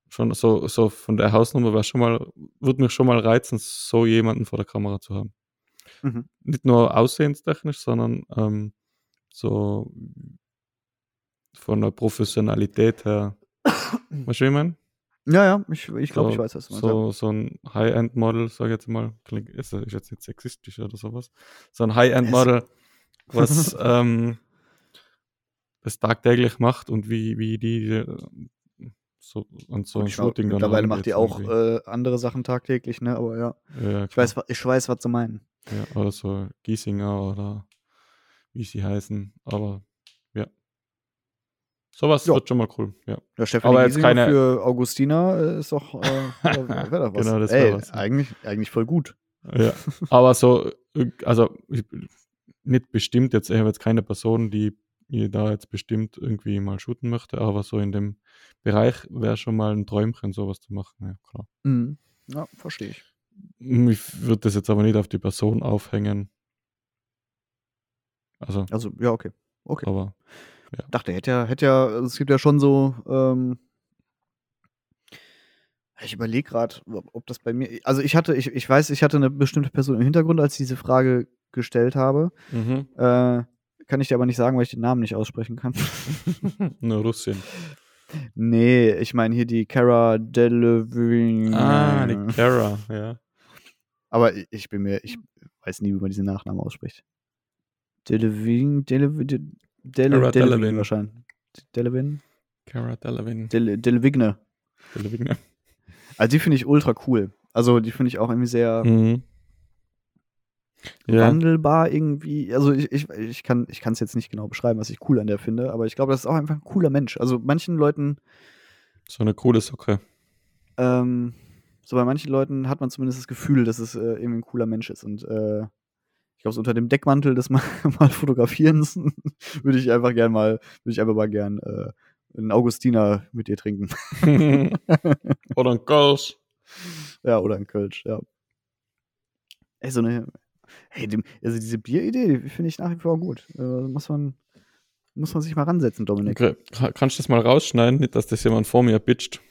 schon so, so von der Hausnummer wäre schon mal, würde mich schon mal reizen, so jemanden vor der Kamera zu haben. Mhm. Nicht nur aussehenstechnisch, sondern ähm, so von der Professionalität her. Weißt du, wie ich meine? Ja, ja, ich, ich glaube, So- ich weiß, was du meinst. So, so ein High-End-Model, sag ich jetzt mal, klingt, ist, ist jetzt nicht sexistisch oder sowas. So ein High-End-Model, was ähm, das tagtäglich macht und wie, wie die äh, so an so ein Shooting dann mittlerweile macht die auch äh, andere Sachen tagtäglich, ne? Aber ja, ja, ich weiß, ich weiß, was sie meinen. Ja, oder so Giesinger oder wie sie heißen. Aber ja. Sowas Ja. wird schon mal cool. Ja. Ja, Stefanie Aber jetzt Giesinger keine- für Augustina äh, ist doch, äh, wär, wär doch was. Genau, das Ey, was. Eigentlich, eigentlich voll gut. ja. Aber so, äh, also ich- nicht bestimmt jetzt, ich habe jetzt keine Person, die ihr da jetzt bestimmt irgendwie mal shooten möchte, aber so in dem Bereich wäre schon mal ein Träumchen, sowas zu machen. Ja, klar. Mhm. Ja, verstehe ich. Ich würde das jetzt aber nicht auf die Person aufhängen. Also, Also, ja, okay. Okay. aber dachte, hätte ja, hätte ja, also es gibt ja schon so, ähm, ich überlege gerade, ob, das bei mir, also ich hatte, ich, ich weiß, ich hatte eine bestimmte Person im Hintergrund, als ich diese Frage gestellt habe. mhm. Äh, kann ich dir aber nicht sagen, weil ich den Namen nicht aussprechen kann. nur Russin. nee, ich meine hier die Cara Delevingne. Ah, die Kara, ja. Aber ich, bin mir, ich weiß nie, wie man diesen Nachnamen ausspricht. Delevingne, Delevingne, Dele, Cara Delevingne Delevingne. wahrscheinlich. Delevingne? Cara Delevingne. Dele, Delevingne. Delevingne. Also die finde ich ultra cool. Also die finde ich auch irgendwie sehr Mhm. Wandelbar irgendwie. Also ich, ich, ich kann ich es jetzt nicht genau beschreiben, was ich cool an der finde, aber ich glaube, das ist auch einfach ein cooler Mensch. Also manchen Leuten, so eine coole Socke. ähm, so bei manchen Leuten hat man zumindest das Gefühl, dass es äh, irgendwie ein cooler Mensch ist. Und äh, ich glaube, so unter dem Deckmantel des mal, mal Fotografierens würde ich einfach gern mal, würde ich einfach mal gern äh, einen Augustiner mit dir trinken. Oder ein Kölsch. Ja, oder ein Kölsch, ja. Ey, so eine. Hey, dem, also diese Bieridee, die finde ich nach wie vor gut. Äh, muss, man, muss man sich mal ransetzen, Dominik. Okay. Ka- Kannst du das mal rausschneiden, nicht, dass das jemand vor mir pitcht?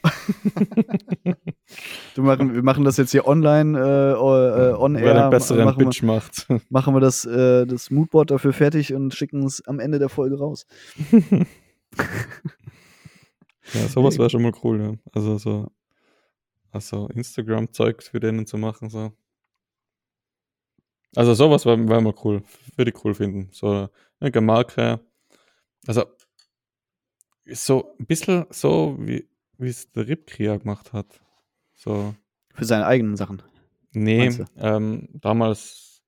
Du machen, wir machen das jetzt hier online, äh, äh, on Wer air. den besseren machen, wir, Pitch macht. machen wir das, äh, das Moodboard dafür fertig und schicken es am Ende der Folge raus. Ja, sowas wäre schon mal cool, ja. Also so, also Instagram-Zeugs für denen zu machen, so. Also sowas wäre wär mal cool. Würde ich cool finden. So eine Marke. Also so ein bisschen so, wie es der Ripkrieg gemacht hat. So, Für seine eigenen Sachen. nee, ähm, damals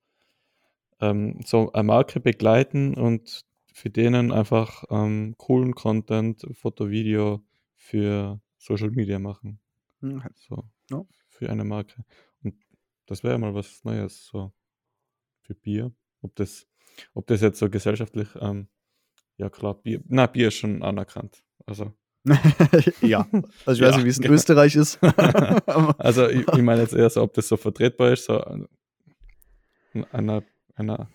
ähm, so eine Marke begleiten und für denen einfach ähm, coolen Content, Foto, Video für Social Media machen. Hm, So. Ja. Für eine Marke. Und das wäre mal was Neues, so für Bier. Ob das, ob das jetzt so gesellschaftlich, ähm, ja klar, Bier, na, Bier ist schon anerkannt. Also, ja, also ich weiß Ja, nicht, wie es in genau. Österreich ist. Also ich, ich meine jetzt eher so, ob das so vertretbar ist, so einer, einer,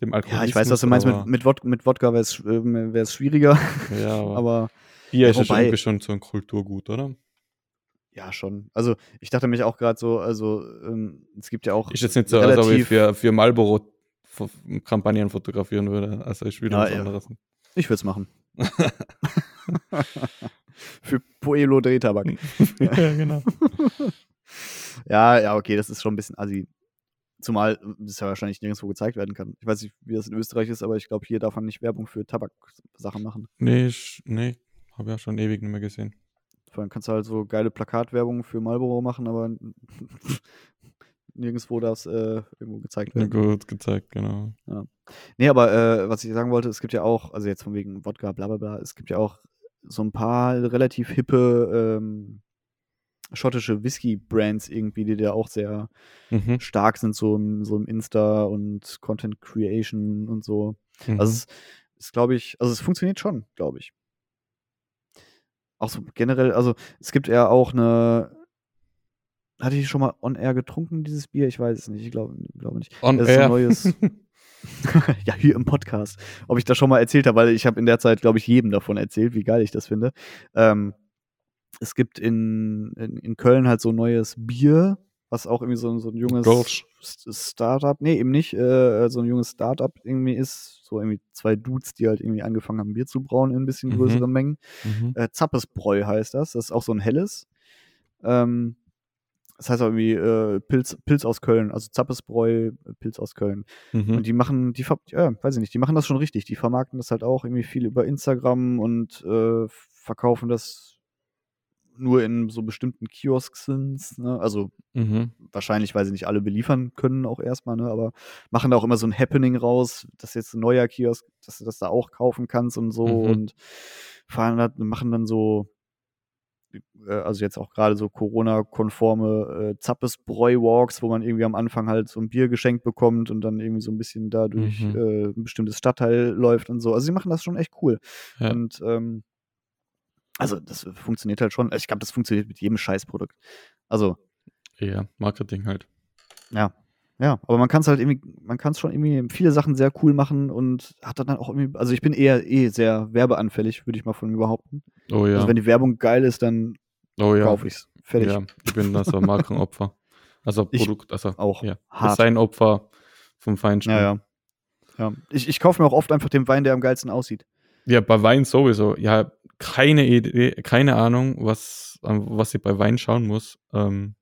dem Alkoholismus. ja, ich weiß, was du meinst. Mit, mit, Wod mit Wodka wäre es äh, schwieriger, ja, aber, aber Bier ja, ist wobei- irgendwie schon so ein Kulturgut, oder? ja, schon. Also ich dachte mich auch gerade so, also ähm, es gibt ja auch Ist jetzt nicht so, als ob ich für, für Marlboro Kampagnen fotografieren würde. Also ist wieder Ja, was ja. anderes. Ich würde es machen. Für Poelo Drehtabak. ja, genau. Ja, ja, okay, das ist schon ein bisschen assi. Zumal das ja wahrscheinlich nirgendwo gezeigt werden kann. Ich weiß nicht, wie das in Österreich ist, aber ich glaube, hier darf man nicht Werbung für Tabak-Sachen machen. Nee, ich, nee, habe ja schon ewig nicht mehr gesehen. Vor allem kannst du halt so geile Plakatwerbung für Marlboro machen, aber nirgendwo das äh, irgendwo gezeigt Ja, werden. gut gezeigt, genau. Nee, aber äh, was ich sagen wollte, es gibt ja auch, also jetzt von wegen Wodka, bla bla bla, es gibt ja auch so ein paar relativ hippe ähm, schottische Whisky-Brands irgendwie, die da auch sehr Mhm. stark sind, so im, so im Insta und Content Creation und so. Mhm. Also es ist, glaube ich, also es funktioniert schon, glaube ich. Auch so generell, also es gibt ja auch eine. Hatte ich schon mal on air getrunken, dieses Bier? Ich weiß es nicht. Ich glaube glaube nicht. On das ist so ein air. neues. ja, hier im Podcast. Ob ich das schon mal erzählt habe, weil ich habe in der Zeit, glaube ich, jedem davon erzählt, wie geil ich das finde. Ähm, es gibt in, in, in Köln halt so ein neues Bier, was auch irgendwie so, ein- so ein junges. S- Startup, nee, eben nicht, äh, so ein junges Startup irgendwie ist. So irgendwie zwei Dudes, die halt irgendwie angefangen haben, Bier zu brauen in ein bisschen Mhm. größeren Mengen. Mhm. Äh, Zappesbräu heißt das. Das ist auch so ein helles. Ähm, das heißt auch irgendwie äh, Pilz, Pilz aus Köln, also Zappesbräu, äh, Pilz aus Köln. Mhm. Und die machen, die, ver- ja, weiß ich nicht, die machen das schon richtig. Die vermarkten das halt auch irgendwie viel über Instagram und äh, verkaufen das nur in so bestimmten Kiosks. Ne? Also Mhm. wahrscheinlich, weil sie nicht alle beliefern können, auch erstmal, ne? aber machen da auch immer so ein Happening raus, dass jetzt ein neuer Kiosk, dass du das da auch kaufen kannst und so Mhm. und fahren da, machen dann so, äh, also jetzt auch gerade so Corona-konforme äh, Zappes-Bräu-Walks, wo man irgendwie am Anfang halt so ein Bier geschenkt bekommt und dann irgendwie so ein bisschen da durch Mhm. äh, ein bestimmtes Stadtteil läuft und so. Also sie machen das schon echt cool. Ja. Und ähm, also das funktioniert halt schon. Ich glaube, das funktioniert mit jedem Scheißprodukt. Also Ja, Marketing halt. ja. Ja, aber man kann es halt irgendwie, man kann es schon irgendwie viele Sachen sehr cool machen und hat dann auch irgendwie, also ich bin eher eh sehr werbeanfällig, würde ich mal von mir behaupten. Oh ja. Also wenn die Werbung geil ist, dann oh ja. kaufe ich's. Fertig. Ja, ich bin da so ein Markenopfer. Also Produkt, also auch ja. Designopfer vom Feinsten. Ja, ja. ja. Ich, ich kaufe mir auch oft einfach den Wein, der am geilsten aussieht. Ja, bei Wein sowieso. Ja, keine Idee, keine Ahnung, was, was ich bei Wein schauen muss. Ähm,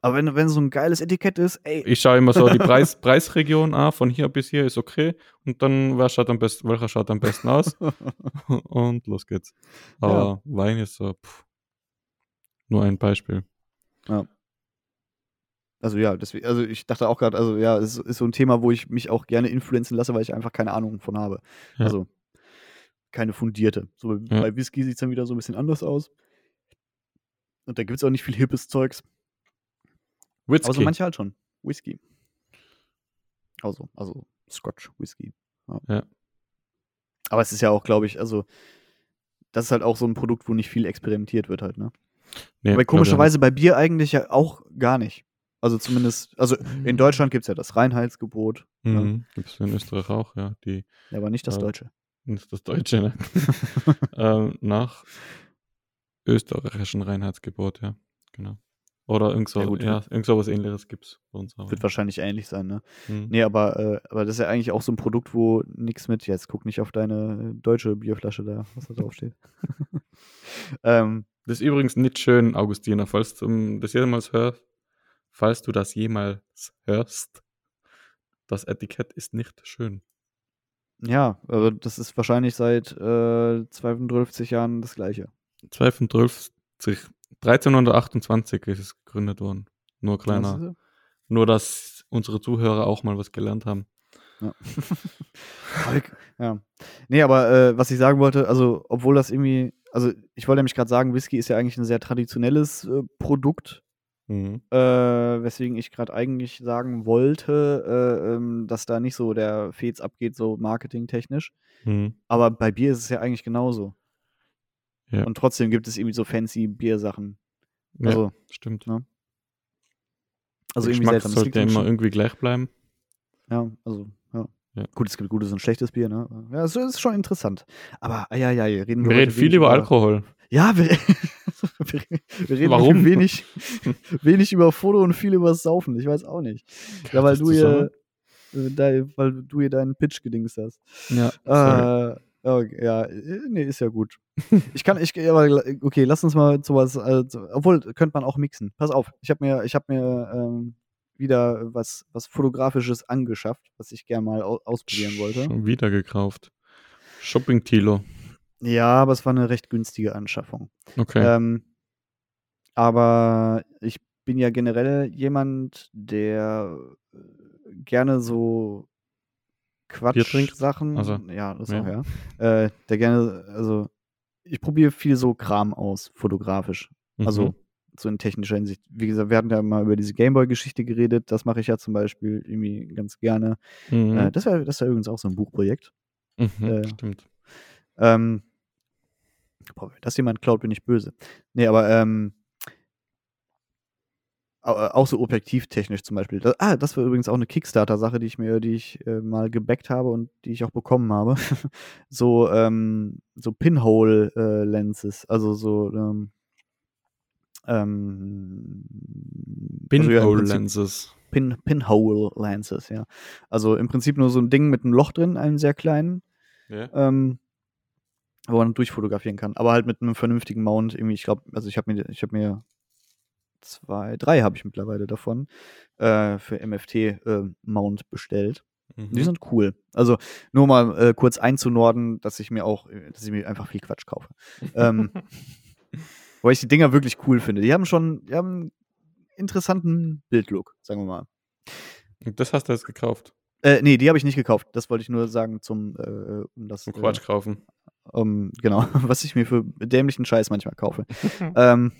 Aber wenn, wenn so ein geiles Etikett ist, ey, ich schaue immer so die Preis, Preisregion an, von hier bis hier ist okay. Und dann, wer schaut am besten, welcher schaut am besten aus? und los geht's. Aber Wein ist so, pff, nur ein Beispiel. also ja, deswegen, also ich dachte auch gerade, also ja, es ist so ein Thema, wo ich mich auch gerne influenzen lasse, weil ich einfach keine Ahnung von habe. Ja. Also keine fundierte. So Ja. bei Whisky sieht es dann wieder so ein bisschen anders aus. Und da gibt es auch nicht viel hippes Zeugs. Whisky. Aber so manche halt schon. Whisky. Also, also Scotch Whisky. Ja. Ja. Aber es ist ja auch, glaube ich, also das ist halt auch so ein Produkt, wo nicht viel experimentiert wird halt, ne? Nee, Aber komischerweise bei Bier eigentlich ja auch gar nicht. Also zumindest, also in Deutschland gibt es ja das Reinheitsgebot, nicht. Mhm. Gibt es in Österreich auch, ja. Die, aber nicht das Ja. Deutsche. Das ist das Deutsche, ne? ähm, nach österreichischen Reinheitsgebot, ja. Genau. Oder irgend so, Ja, ja, gut. irgend so was ähnliches gibt es bei uns auch. Wird wahrscheinlich ähnlich sein, ne? Mhm. Nee, aber, äh, aber das ist ja eigentlich auch so ein Produkt, wo nichts mit, jetzt guck nicht auf deine deutsche Bierflasche da, was da drauf steht. ähm, Das ist übrigens nicht schön, Augustiner, falls du das jemals hörst, falls du das jemals hörst, das Etikett ist nicht schön. Ja, aber das ist wahrscheinlich seit äh, 52 Jahren das gleiche. 12, 1328 ist es gegründet worden. Nur kleiner. Nur, dass unsere Zuhörer auch mal was gelernt haben. Ja. Ja. Nee, aber äh, was ich sagen wollte, also, obwohl das irgendwie, also ich wollte nämlich gerade sagen, Whisky ist ja eigentlich ein sehr traditionelles äh, Produkt, Mhm. äh, weswegen ich gerade eigentlich sagen wollte, äh, ähm, dass da nicht so der Fez abgeht, so marketingtechnisch. Mhm. Aber bei Bier ist es ja eigentlich genauso. Ja. Und trotzdem gibt es irgendwie so fancy Biersachen. Ja, Also, stimmt. ne? also Der irgendwie Geschmack seltsam. Das sollte ja immer irgendwie gleich bleiben. Ja, also, ja. Ja. Gut, es gibt gutes und schlechtes Bier, ne? Ja, es ist schon interessant. Aber, ja, ja, reden wir, Wir reden viel wenig über Alkohol. Ja, wir, wir, reden Warum? wenig, wenig über Foto und viel über Saufen. Ich weiß auch nicht. Ja, weil du hier, äh, da, weil du hier deinen Pitch gedingst hast. Ja. Äh, okay, ja, nee, ist ja gut. Ich kann, ich, aber okay, lass uns mal sowas, äh, so- obwohl könnte man auch mixen. Pass auf, ich habe mir, ich habe mir ähm, wieder was, was fotografisches angeschafft, was ich gerne mal au ausprobieren wollte. Schon wieder gekauft. Shopping-Tilo. Ja, aber es war eine recht günstige Anschaffung. Okay. Ähm, aber ich bin ja generell jemand, der äh, gerne so? Quatsch-Sachen, Also, ja, das ja. auch, ja, äh, der gerne, also ich probiere viel so Kram aus, fotografisch. Also Mhm. so in technischer Hinsicht. Wie gesagt, wir hatten ja mal über diese Gameboy-Geschichte geredet. Das mache ich ja zum Beispiel irgendwie ganz gerne. Mhm. Äh, das wäre das wär übrigens auch so ein Buchprojekt. Mhm. äh, Stimmt. Ähm, boah, wenn das jemand klaut, bin ich böse. Nee, aber ähm, äh, auch so objektivtechnisch zum Beispiel. Da, ah, das war übrigens auch eine Kickstarter-Sache, die ich mir, die ich äh, mal gebackt habe und die ich auch bekommen habe. so, ähm, so Pinhole-Lenses, also so ähm, ähm, also ja, im Pinhole Prinzip- Lenses. Pin, Pinhole Lenses, ja. Also im Prinzip nur so ein Ding mit einem Loch drin, einem sehr kleinen, Ja. ähm, wo man durchfotografieren kann. Aber halt mit einem vernünftigen Mount. Irgendwie, ich glaube, also ich habe mir, ich habe mir zwei, drei habe ich mittlerweile davon äh, für MFT äh, Mount bestellt. Die Mhm. sind cool. Also nur mal äh, kurz einzunorden, dass ich mir auch, äh, dass ich mir einfach viel Quatsch kaufe. ähm, weil ich die Dinger wirklich cool finde. Die haben schon, die haben einen interessanten Bildlook, sagen wir mal. Das hast du jetzt gekauft. Äh, nee, die habe ich nicht gekauft. Das wollte ich nur sagen zum, äh, um das, Zum Quatsch kaufen. Äh, um, genau, was ich mir für dämlichen Scheiß manchmal kaufe. ähm,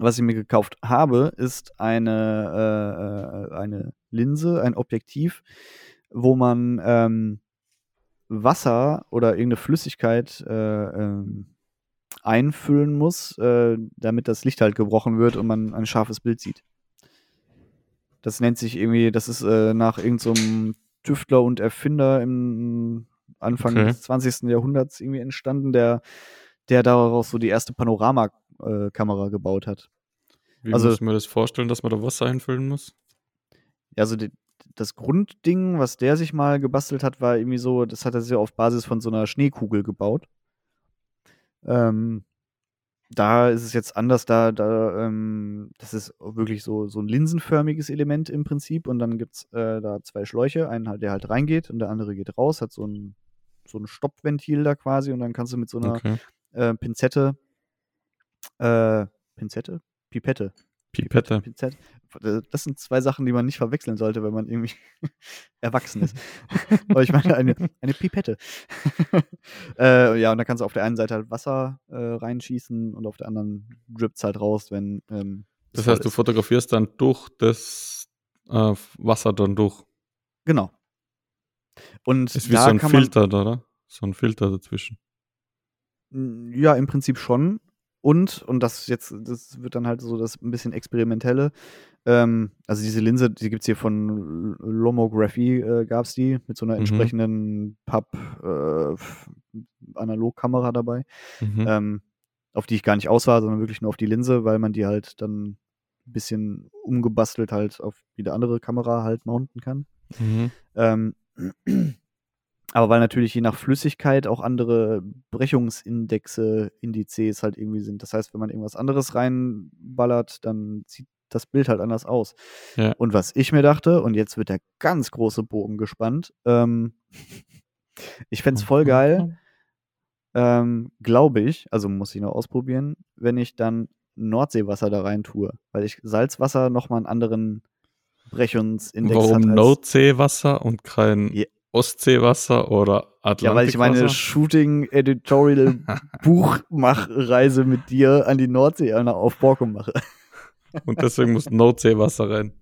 was ich mir gekauft habe, ist eine, äh, äh, eine Linse, ein Objektiv, wo man ähm, Wasser oder irgendeine Flüssigkeit äh, ähm, einfüllen muss, äh, damit das Licht halt gebrochen wird und man ein scharfes Bild sieht. Das nennt sich irgendwie, das ist äh, nach irgendeinem Tüftler und Erfinder im Anfang Okay. des 20. Jahrhunderts irgendwie entstanden, der, der daraus so die erste Panoramakamera gebaut hat. Wie Also- muss man das vorstellen, dass man da Wasser einfüllen muss? Ja, also die, das Grundding, was der sich mal gebastelt hat, war irgendwie so, das hat er sich auf Basis von so einer Schneekugel gebaut. Ähm, da ist es jetzt anders, da, da, ähm, das ist wirklich so, so ein linsenförmiges Element im Prinzip und dann gibt es äh, da zwei Schläuche, einen halt, der halt reingeht und der andere geht raus, hat so ein, so ein Stoppventil da quasi und dann kannst du mit so einer Okay. äh, Pinzette, äh, Pinzette? Pipette. Pipette. Pinzette. Äh, Das sind zwei Sachen, die man nicht verwechseln sollte, wenn man irgendwie erwachsen ist. Aber ich meine eine, eine Pipette. äh, ja, und da kannst du auf der einen Seite halt Wasser äh, reinschießen und auf der anderen drippt es halt raus, wenn. Ähm, Das heißt, du ist. fotografierst dann durch das äh, Wasser dann durch. Genau. Und Ist wie da so ein Filter, da, oder? So ein Filter dazwischen. man. Ja, im Prinzip schon. Und, und das jetzt, das wird dann halt so das ein bisschen experimentelle. Ähm, also diese Linse, die gibt es hier von Lomography, äh, gab es die, mit so einer Mhm. entsprechenden Pub äh, Analogkamera dabei, Mhm. ähm, auf die ich gar nicht aus war, sondern wirklich nur auf die Linse, weil man die halt dann ein bisschen umgebastelt halt auf jede andere Kamera halt mounten kann. Mhm. Ähm, aber weil natürlich je nach Flüssigkeit auch andere Brechungsindexe, Indizes halt irgendwie sind. Das heißt, wenn man irgendwas anderes reinballert, dann sieht das Bild halt anders aus. Ja. Und was ich mir dachte, und jetzt wird der ganz große Bogen gespannt, ähm, ich fände es voll geil, ähm, glaube ich, also muss ich noch ausprobieren, wenn ich dann Nordseewasser da rein tue, weil ich Salzwasser nochmal einen anderen Brechungsindex Warum hat als- Nordseewasser und kein Ja. Ostseewasser oder Atlantikwasser? Ja, weil ich meine Shooting-Editorial-Buchmachreise mit dir an die Nordsee auf Borkum mache. Und deswegen muss Nordseewasser rein.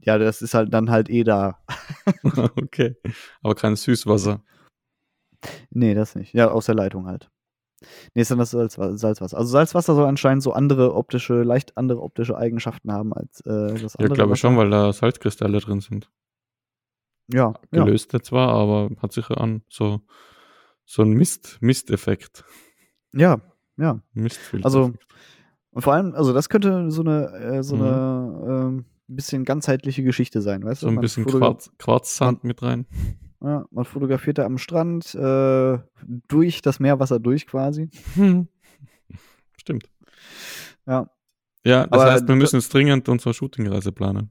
Ja, das ist halt dann halt eh da. okay. Aber kein Süßwasser. Nee, das nicht. Ja, aus der Leitung halt. Nee, ist dann das Salz Salzwasser. Also Salzwasser soll anscheinend so andere optische, leicht andere optische Eigenschaften haben als äh, das Ja, andere. glaube ich schon, weil da Salzkristalle drin sind. Ja, ja. Gelöste zwar, aber hat sicher an so, so ein Mist, Misteffekt. Ja, ja. Mistfilter. Also, Und vor allem, also das könnte so eine, äh, so Mhm. eine ähm, bisschen ganzheitliche Geschichte sein, weißt so du? ein Man bisschen Quarz, Quarzsand mit rein. Ja, man fotografiert da am Strand äh, durch das Meerwasser durch quasi. Stimmt. Ja, Ja, das Aber heißt, wir müssen jetzt dringend unsere Shootingreise planen.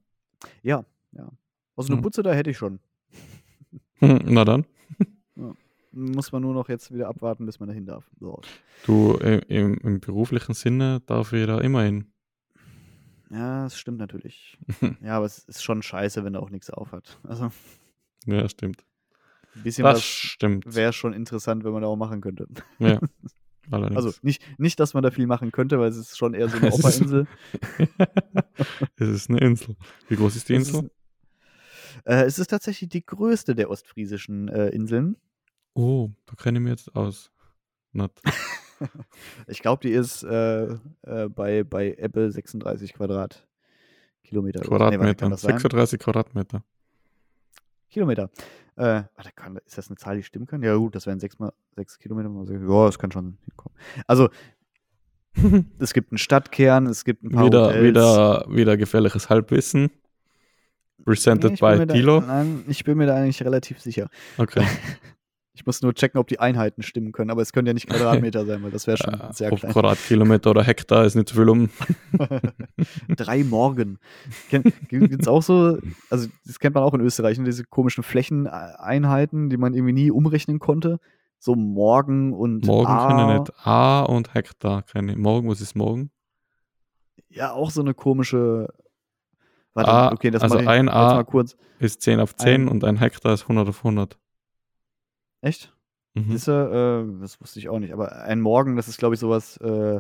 ja, ja. Also eine Mhm. Butze da hätte ich schon. Na dann. Muss man nur noch jetzt wieder abwarten, bis man dahin darf. So. Du, äh, im, im beruflichen Sinne darf jeder immer hin. Ja, das stimmt natürlich. ja, aber es ist schon scheiße, wenn er auch nichts aufhat. Also Ja, stimmt. ein bisschen Das was stimmt. wäre schon interessant, wenn man da auch machen könnte. Ja. Allerdings. Also nicht, nicht, dass man da viel machen könnte, weil es ist schon eher so eine Opperinsel. es ist eine Insel. Wie groß ist die Insel? Äh, es ist tatsächlich die größte der ostfriesischen äh, Inseln. Oh, da kenne ich mich jetzt aus. Not. Ich glaube, die ist äh, äh, bei, bei Ebbe 36 Quadratkilometer. Nee, Quadratmeter. sein? 36 Quadratmeter. Kilometer. Äh, warte, kann, ist das eine Zahl, die stimmen kann? Ja, gut, das wären 6 mal 6 Kilometer. Sechs- Ja, das kann schon hinkommen. Also, es gibt einen Stadtkern, es gibt ein paar wieder, Hotels. wieder, wieder gefährliches Halbwissen. Presented Nee, by. Nein, ich bin mir da eigentlich relativ sicher. Okay. Ich muss nur checken, ob die Einheiten stimmen können, aber es können ja nicht Quadratmeter sein, weil das wäre schon Äh, sehr auf klein. Quadratkilometer oder Hektar ist nicht so viel um. Drei Morgen. Gibt es auch so, also das kennt man auch in Österreich, ne, diese komischen Flächeneinheiten, die man irgendwie nie umrechnen konnte. So Morgen und Morgen A. kenne ich nicht. A und Hektar kenne ich. Morgen, was ist morgen? Ja, auch so eine komische. Warte, A, okay, das also ein A-. Ist 10 auf 10 Ein- und ein Hektar ist 100 auf 100. Echt? Mhm. Du, äh, das wusste ich auch nicht, aber ein Morgen, das ist, glaube ich, sowas, äh,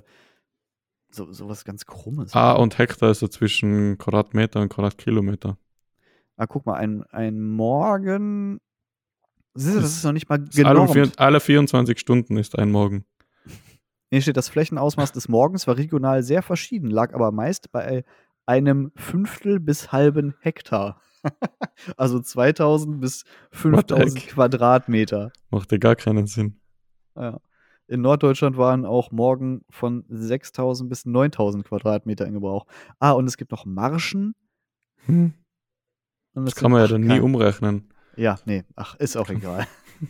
so, sowas ganz Krummes. A und Hektar ist so zwischen Quadratmeter und Quadratkilometer. Ah, guck mal, ein, ein Morgen. Siehst du, das Ist- noch nicht mal alle, vier, alle 24 Stunden ist ein Morgen. Hier steht, das Flächenausmaß des Morgens war regional sehr verschieden, lag aber meist bei einem Fünftel bis halben Hektar. also 2000 bis What the 5000 heck? Quadratmeter. Macht ja gar keinen Sinn. Ja. In Norddeutschland waren auch Morgen von 6000 bis 9000 Quadratmeter in Gebrauch. Ah, und es gibt noch Marschen. Hm. Das kann man ja dann nie umrechnen. Ja, nee, ach, ist auch egal.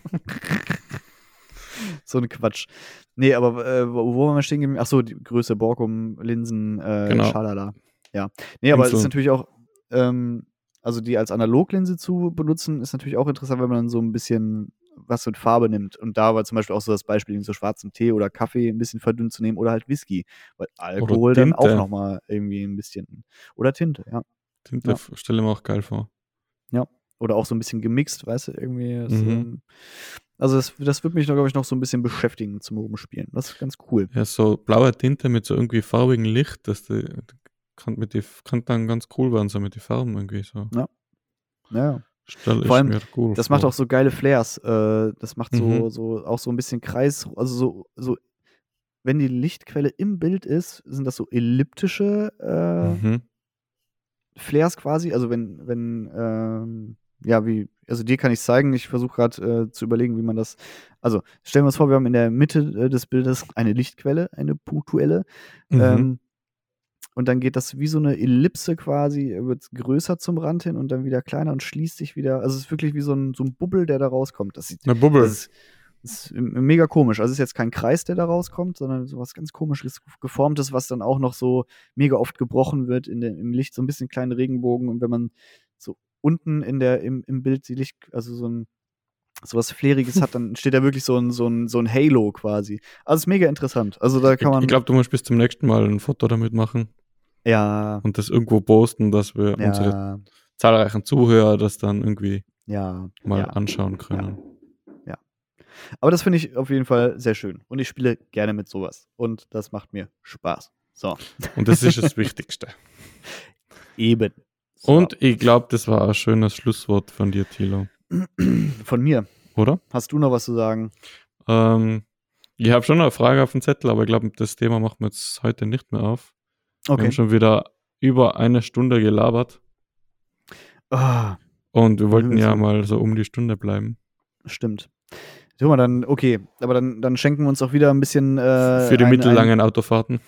so ein Quatsch. Nee, aber äh, wo, wo waren wir stehen geblieben? Ach so, die Größe Borkum, Linsen, äh, Genau. Schalala. Ja. Nee, aber es ist Inseln. natürlich auch, ähm, also die als Analoglinse zu benutzen, ist natürlich auch interessant, wenn man dann so ein bisschen was mit Farbe nimmt. Und da war zum Beispiel auch so das Beispiel, so schwarzen Tee oder Kaffee ein bisschen verdünnt zu nehmen oder halt Whisky. Weil Alkohol dann auch nochmal irgendwie ein bisschen. Oder Tinte, ja. Tinte Ja. stelle mir auch geil vor. oder auch so ein bisschen gemixt, weißt du, irgendwie. Mhm. ähm, also das, das wird mich, glaube ich, noch so ein bisschen beschäftigen zum Rumspielen. Das ist ganz cool. Ja, so blaue Tinte mit so irgendwie farbigem Licht, das die, kann, mit die, kann dann ganz cool werden, so mit den Farben irgendwie so. Ja. Stell ich Vor allem, cool Das vor. macht auch so geile Flares. Äh, das macht so, Mhm. so auch so ein bisschen Kreis, also so, so, wenn die Lichtquelle im Bild ist, sind das so elliptische äh, Mhm. Flares quasi. Also wenn, wenn, ähm, ja, wie, also dir kann ich zeigen, ich versuche gerade äh, zu überlegen, wie man das. Also stellen wir uns vor, wir haben in der Mitte äh, des Bildes eine Lichtquelle, eine punktuelle. Mhm. Ähm, und dann geht das wie so eine Ellipse quasi, wird größer zum Rand hin und dann wieder kleiner und schließt sich wieder. Also es ist wirklich wie so ein, so ein Bubbel, der da rauskommt. Das sieht Eine Bubble. das ist, das ist mega komisch. Also es ist jetzt kein Kreis, der da rauskommt, sondern sowas ganz komisches, geformtes, was dann auch noch so mega oft gebrochen wird in der, im Licht, so ein bisschen kleine Regenbogen. Und wenn man so unten in der, im, im Bild die Licht, also so ein sowas Fleriges hat, dann steht da wirklich so ein, so ein, so ein Halo quasi. Also es ist mega interessant. Also da kann man. ich glaube, du musst bis zum nächsten Mal ein Foto damit machen ja, und das irgendwo posten, dass wir unsere ja, zahlreichen Zuhörer das dann irgendwie ja. mal ja. anschauen können. Aber das finde ich auf jeden Fall sehr schön. Und ich spiele gerne mit sowas. Und das macht mir Spaß. So. Und das ist das Wichtigste. Eben. So. Und ich glaube, das war ein schönes Schlusswort von dir, Thilo. von mir. Oder? Hast du noch was zu sagen? Ähm, ich habe schon eine Frage auf dem Zettel, aber ich glaube, das Thema machen wir jetzt heute nicht mehr auf. Wir Okay. haben schon wieder über eine Stunde gelabert Ah, und wir wollten ja Himmels mal so um die Stunde bleiben. stimmt. Guck mal, dann, okay. Aber dann, dann schenken wir uns auch wieder ein bisschen. Äh, Für die ein- mittellangen Autofahrten.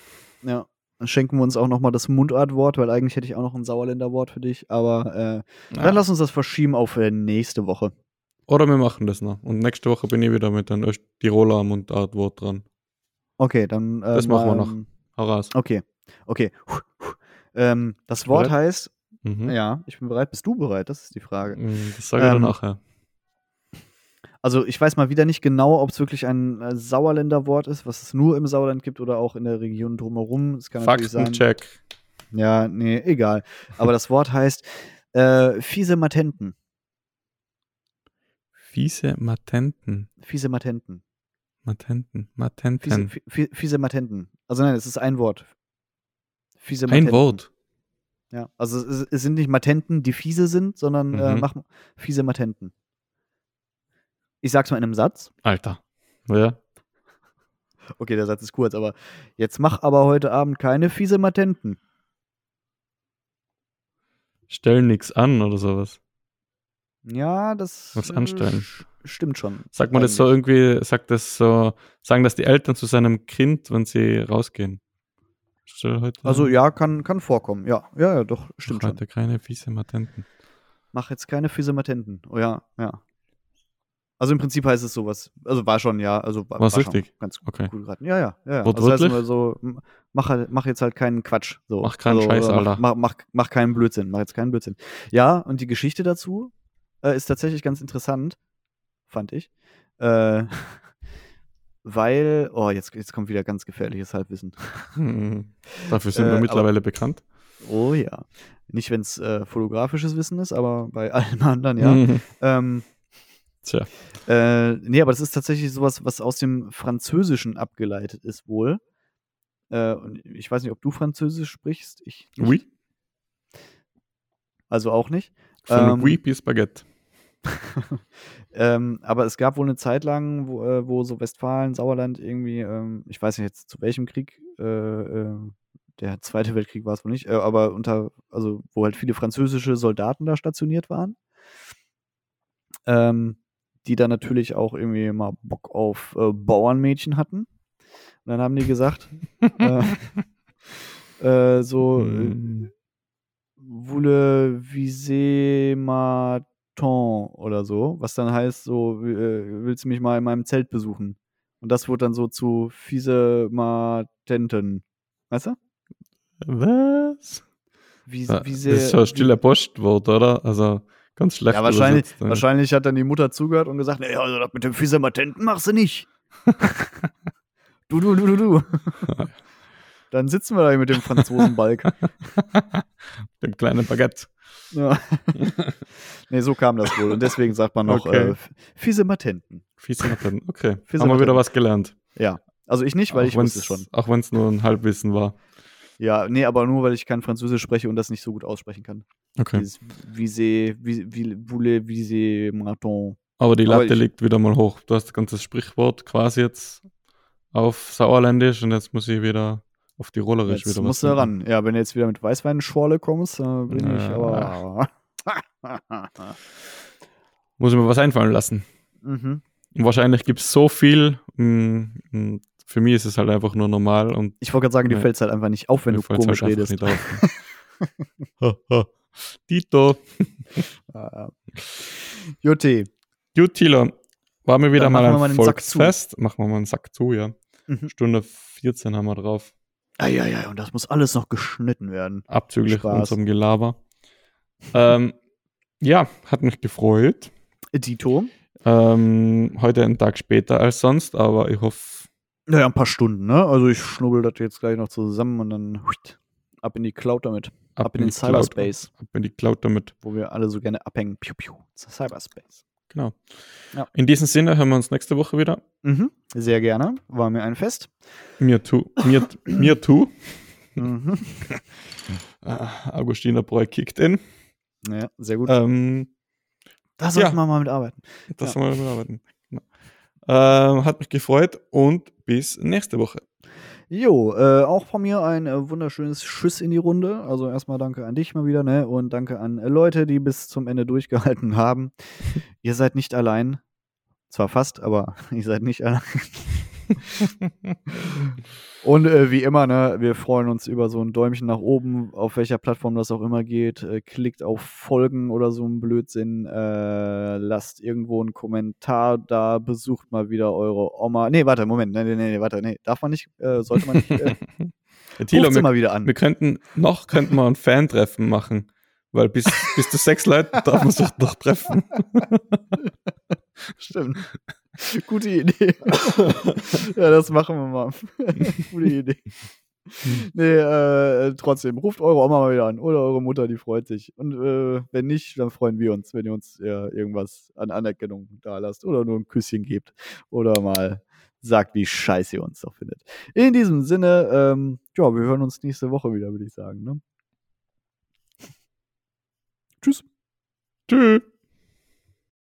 Ein, ja. Dann schenken wir uns auch nochmal das Mundartwort, weil eigentlich hätte ich auch noch ein Sauerländer-Wort für dich. Aber äh, Ja. dann lass uns das verschieben auf äh, nächste Woche. Oder wir machen das noch. Und nächste Woche bin ich wieder mit einem Tiroler Mundartwort dran. Okay, dann. Äh, Das machen wir noch. Hau raus. Okay. Okay. Ähm, das Wort Bereit? heißt. Mhm. Ja, ich bin bereit. Bist du bereit? Das ist die Frage. Mm, Das sage ich Ähm, dann nachher. Also ich weiß mal wieder nicht genau, ob es wirklich ein äh, Sauerländer Wort ist, was es nur im Sauerland gibt oder auch in der Region drumherum. Es kann natürlich sein. Faktencheck. Ja, nee, egal. Aber das Wort heißt äh, fiese Matenten. Fiese Matenten. Fiese Matenten. Matenten. Fiese, Matenten. fi- fi- fiese Matenten. Also nein, es ist ein Wort. Fiese Ein Matenten. Wort. Ja, also es, es sind nicht Matenten, die fiese sind, sondern äh, Mhm. mach fiese Matenten. Ich sag's mal in einem Satz. Alter. Ja. Okay, der Satz ist kurz, aber jetzt mach aber heute Abend keine fiese Matenten. Stell nix an oder sowas. Ja, das Was äh, anstellen. stimmt schon. Sagt man das so irgendwie, sagt das so, sagen das die Eltern zu seinem Kind, wenn sie rausgehen? Heute, Also ja, kann, kann vorkommen. Ja, ja, ja, doch, stimmt mach schon. heute keine fiese Matenten. Mach jetzt keine fiese Matenten. Oh ja, ja. Also im Prinzip heißt es sowas. Also war schon, ja. Also war, war schon richtig? ganz Okay. gut geraten. Ja, ja, ja. ja. Also Wortwörtlich? heißt nur so, mach, halt- mach jetzt halt keinen Quatsch. So. Mach keinen also, Scheiß, Alter. Mach, mach, mach, mach keinen Blödsinn. Mach jetzt keinen Blödsinn. Ja, und die Geschichte dazu äh, ist tatsächlich ganz interessant, fand ich. Äh, weil, oh, jetzt, jetzt kommt wieder ganz gefährliches Halbwissen. Hm. Dafür sind Äh, wir aber- mittlerweile bekannt. Oh ja. Nicht, wenn es äh, fotografisches Wissen ist, aber bei allem anderen, ja. Mhm. Ähm, Tja. Äh, nee, aber das ist tatsächlich sowas, was aus dem Französischen abgeleitet ist wohl. Äh, und ich weiß nicht, ob du Französisch sprichst. Ich nicht. Oui. Also auch nicht. Von Ähm, Oui bis Baguette. ähm, aber es gab wohl eine Zeit lang, wo, äh, wo so Westfalen, Sauerland irgendwie, ähm, ich weiß nicht jetzt zu welchem Krieg, äh, äh, der Zweite Weltkrieg war es wohl nicht, äh, aber unter, also wo halt viele französische Soldaten da stationiert waren. Ähm, die dann natürlich auch irgendwie mal Bock auf äh, Bauernmädchen hatten. Und dann haben die gesagt, äh, so, äh, Hm. voulez viser ma ton oder so, was dann heißt, so, äh, willst du mich mal in meinem Zelt besuchen? Und das wurde dann so zu fiese Matenten. Weißt du? Was? Wie, Ja, wie das sehr, ist so ein wie- stiller Postwort, oder? Also ganz schlecht Ja, wahrscheinlich, übersetzt, ne? wahrscheinlich hat dann die Mutter zugehört und gesagt, nee, also das mit dem fiese Matenten machst du nicht. du, du, du, du, du. dann sitzen wir da mit dem Franzosenbalg. Dem kleinen Baguette. ja. nee, so kam das wohl. Und deswegen sagt man noch Okay. äh, fiese Matenten. Fiese Matenten. Okay. Fiese Haben wir wieder was gelernt. Ja. Also ich nicht, weil Auch ich wusste es schon. Auch wenn es nur ein Halbwissen war. Ja, nee, aber nur, weil ich kein Französisch spreche und das nicht so gut aussprechen kann. Okay. Dieses Vise, Vise, Voulez viser Marathon. Aber die Aber Latte ich- liegt wieder mal hoch. Du hast das ganze Sprichwort quasi jetzt auf Sauerländisch und jetzt muss ich wieder auf Tirolerisch Jetzt wieder musst du ran. Ja, wenn du jetzt wieder mit Weißweinschorle kommst, dann bin ich Ja. aber. Muss ich mir was einfallen lassen. mhm. Und wahrscheinlich gibt es so viel. mm, mm, Für mich ist es halt einfach nur normal und Ich wollte gerade sagen, dir fällt es halt einfach nicht auf, wenn du komisch halt redest. Tito. Ah, Jutti. Gut, Tilo. War mir wieder Dann mal ein. Volksfest. Machen wir mal einen Sack zu, ja. Mhm. Stunde 14 haben wir drauf. Eieiei, und das muss alles noch geschnitten werden. Abzüglich unserem Gelaber. ähm, ja, hat mich gefreut. Dito. Ähm, heute einen Tag später als sonst, aber ich hoffe, Naja, ein paar Stunden, ne? Also ich schnubbel das jetzt gleich noch zusammen und dann huit, ab in die Cloud damit. Ab, in den die Cloud- Cyberspace, Ab in die Cloud damit. wo wir alle so gerne abhängen. Piu, piu. Cyberspace. Genau. Ja. In diesem Sinne hören wir uns nächste Woche wieder. Mhm. Sehr gerne. War mir ein Fest. Mir too. Mir, mir too. Mhm. Ah, Augustiner Breu kickt in. Ja, sehr gut. Ähm, da sollten ja. wir mal mitarbeiten. das Ja. wollen wir bearbeiten. Genau. Ähm, hat mich gefreut und bis nächste Woche. Jo, äh, auch von mir ein äh, wunderschönes Schuss in die Runde. Also erstmal danke an dich mal wieder, ne? Und danke an äh, Leute, die bis zum Ende durchgehalten haben. ihr seid nicht allein. Zwar fast, aber ihr seid nicht allein. Und äh, wie immer, ne, wir freuen uns über so ein Däumchen nach oben, auf welcher Plattform das auch immer geht. Äh, klickt auf Folgen oder so ein Blödsinn. Äh, lasst irgendwo einen Kommentar da. Besucht mal wieder eure Oma. Nee, warte, Moment. Nee, nee, nee, warte. Nee, darf man nicht, äh, sollte man nicht. Äh, Thilo, wir, mal wieder an. wir könnten, noch könnten wir ein Fan-Treffen machen. Weil bis, bis zu sechs Leute darf man sich noch treffen. Stimmt. Gute Idee. ja, das machen wir mal. Gute Idee. nee, äh, trotzdem, ruft eure Oma mal wieder an oder eure Mutter, die freut sich. Und äh, wenn nicht, dann freuen wir uns, wenn ihr uns ja, irgendwas an Anerkennung da lasst oder nur ein Küsschen gebt oder mal sagt, wie scheiße ihr uns doch findet. In diesem Sinne, ähm, ja, wir hören uns nächste Woche wieder, würde ich sagen. Ne? Tschüss. Tschüss.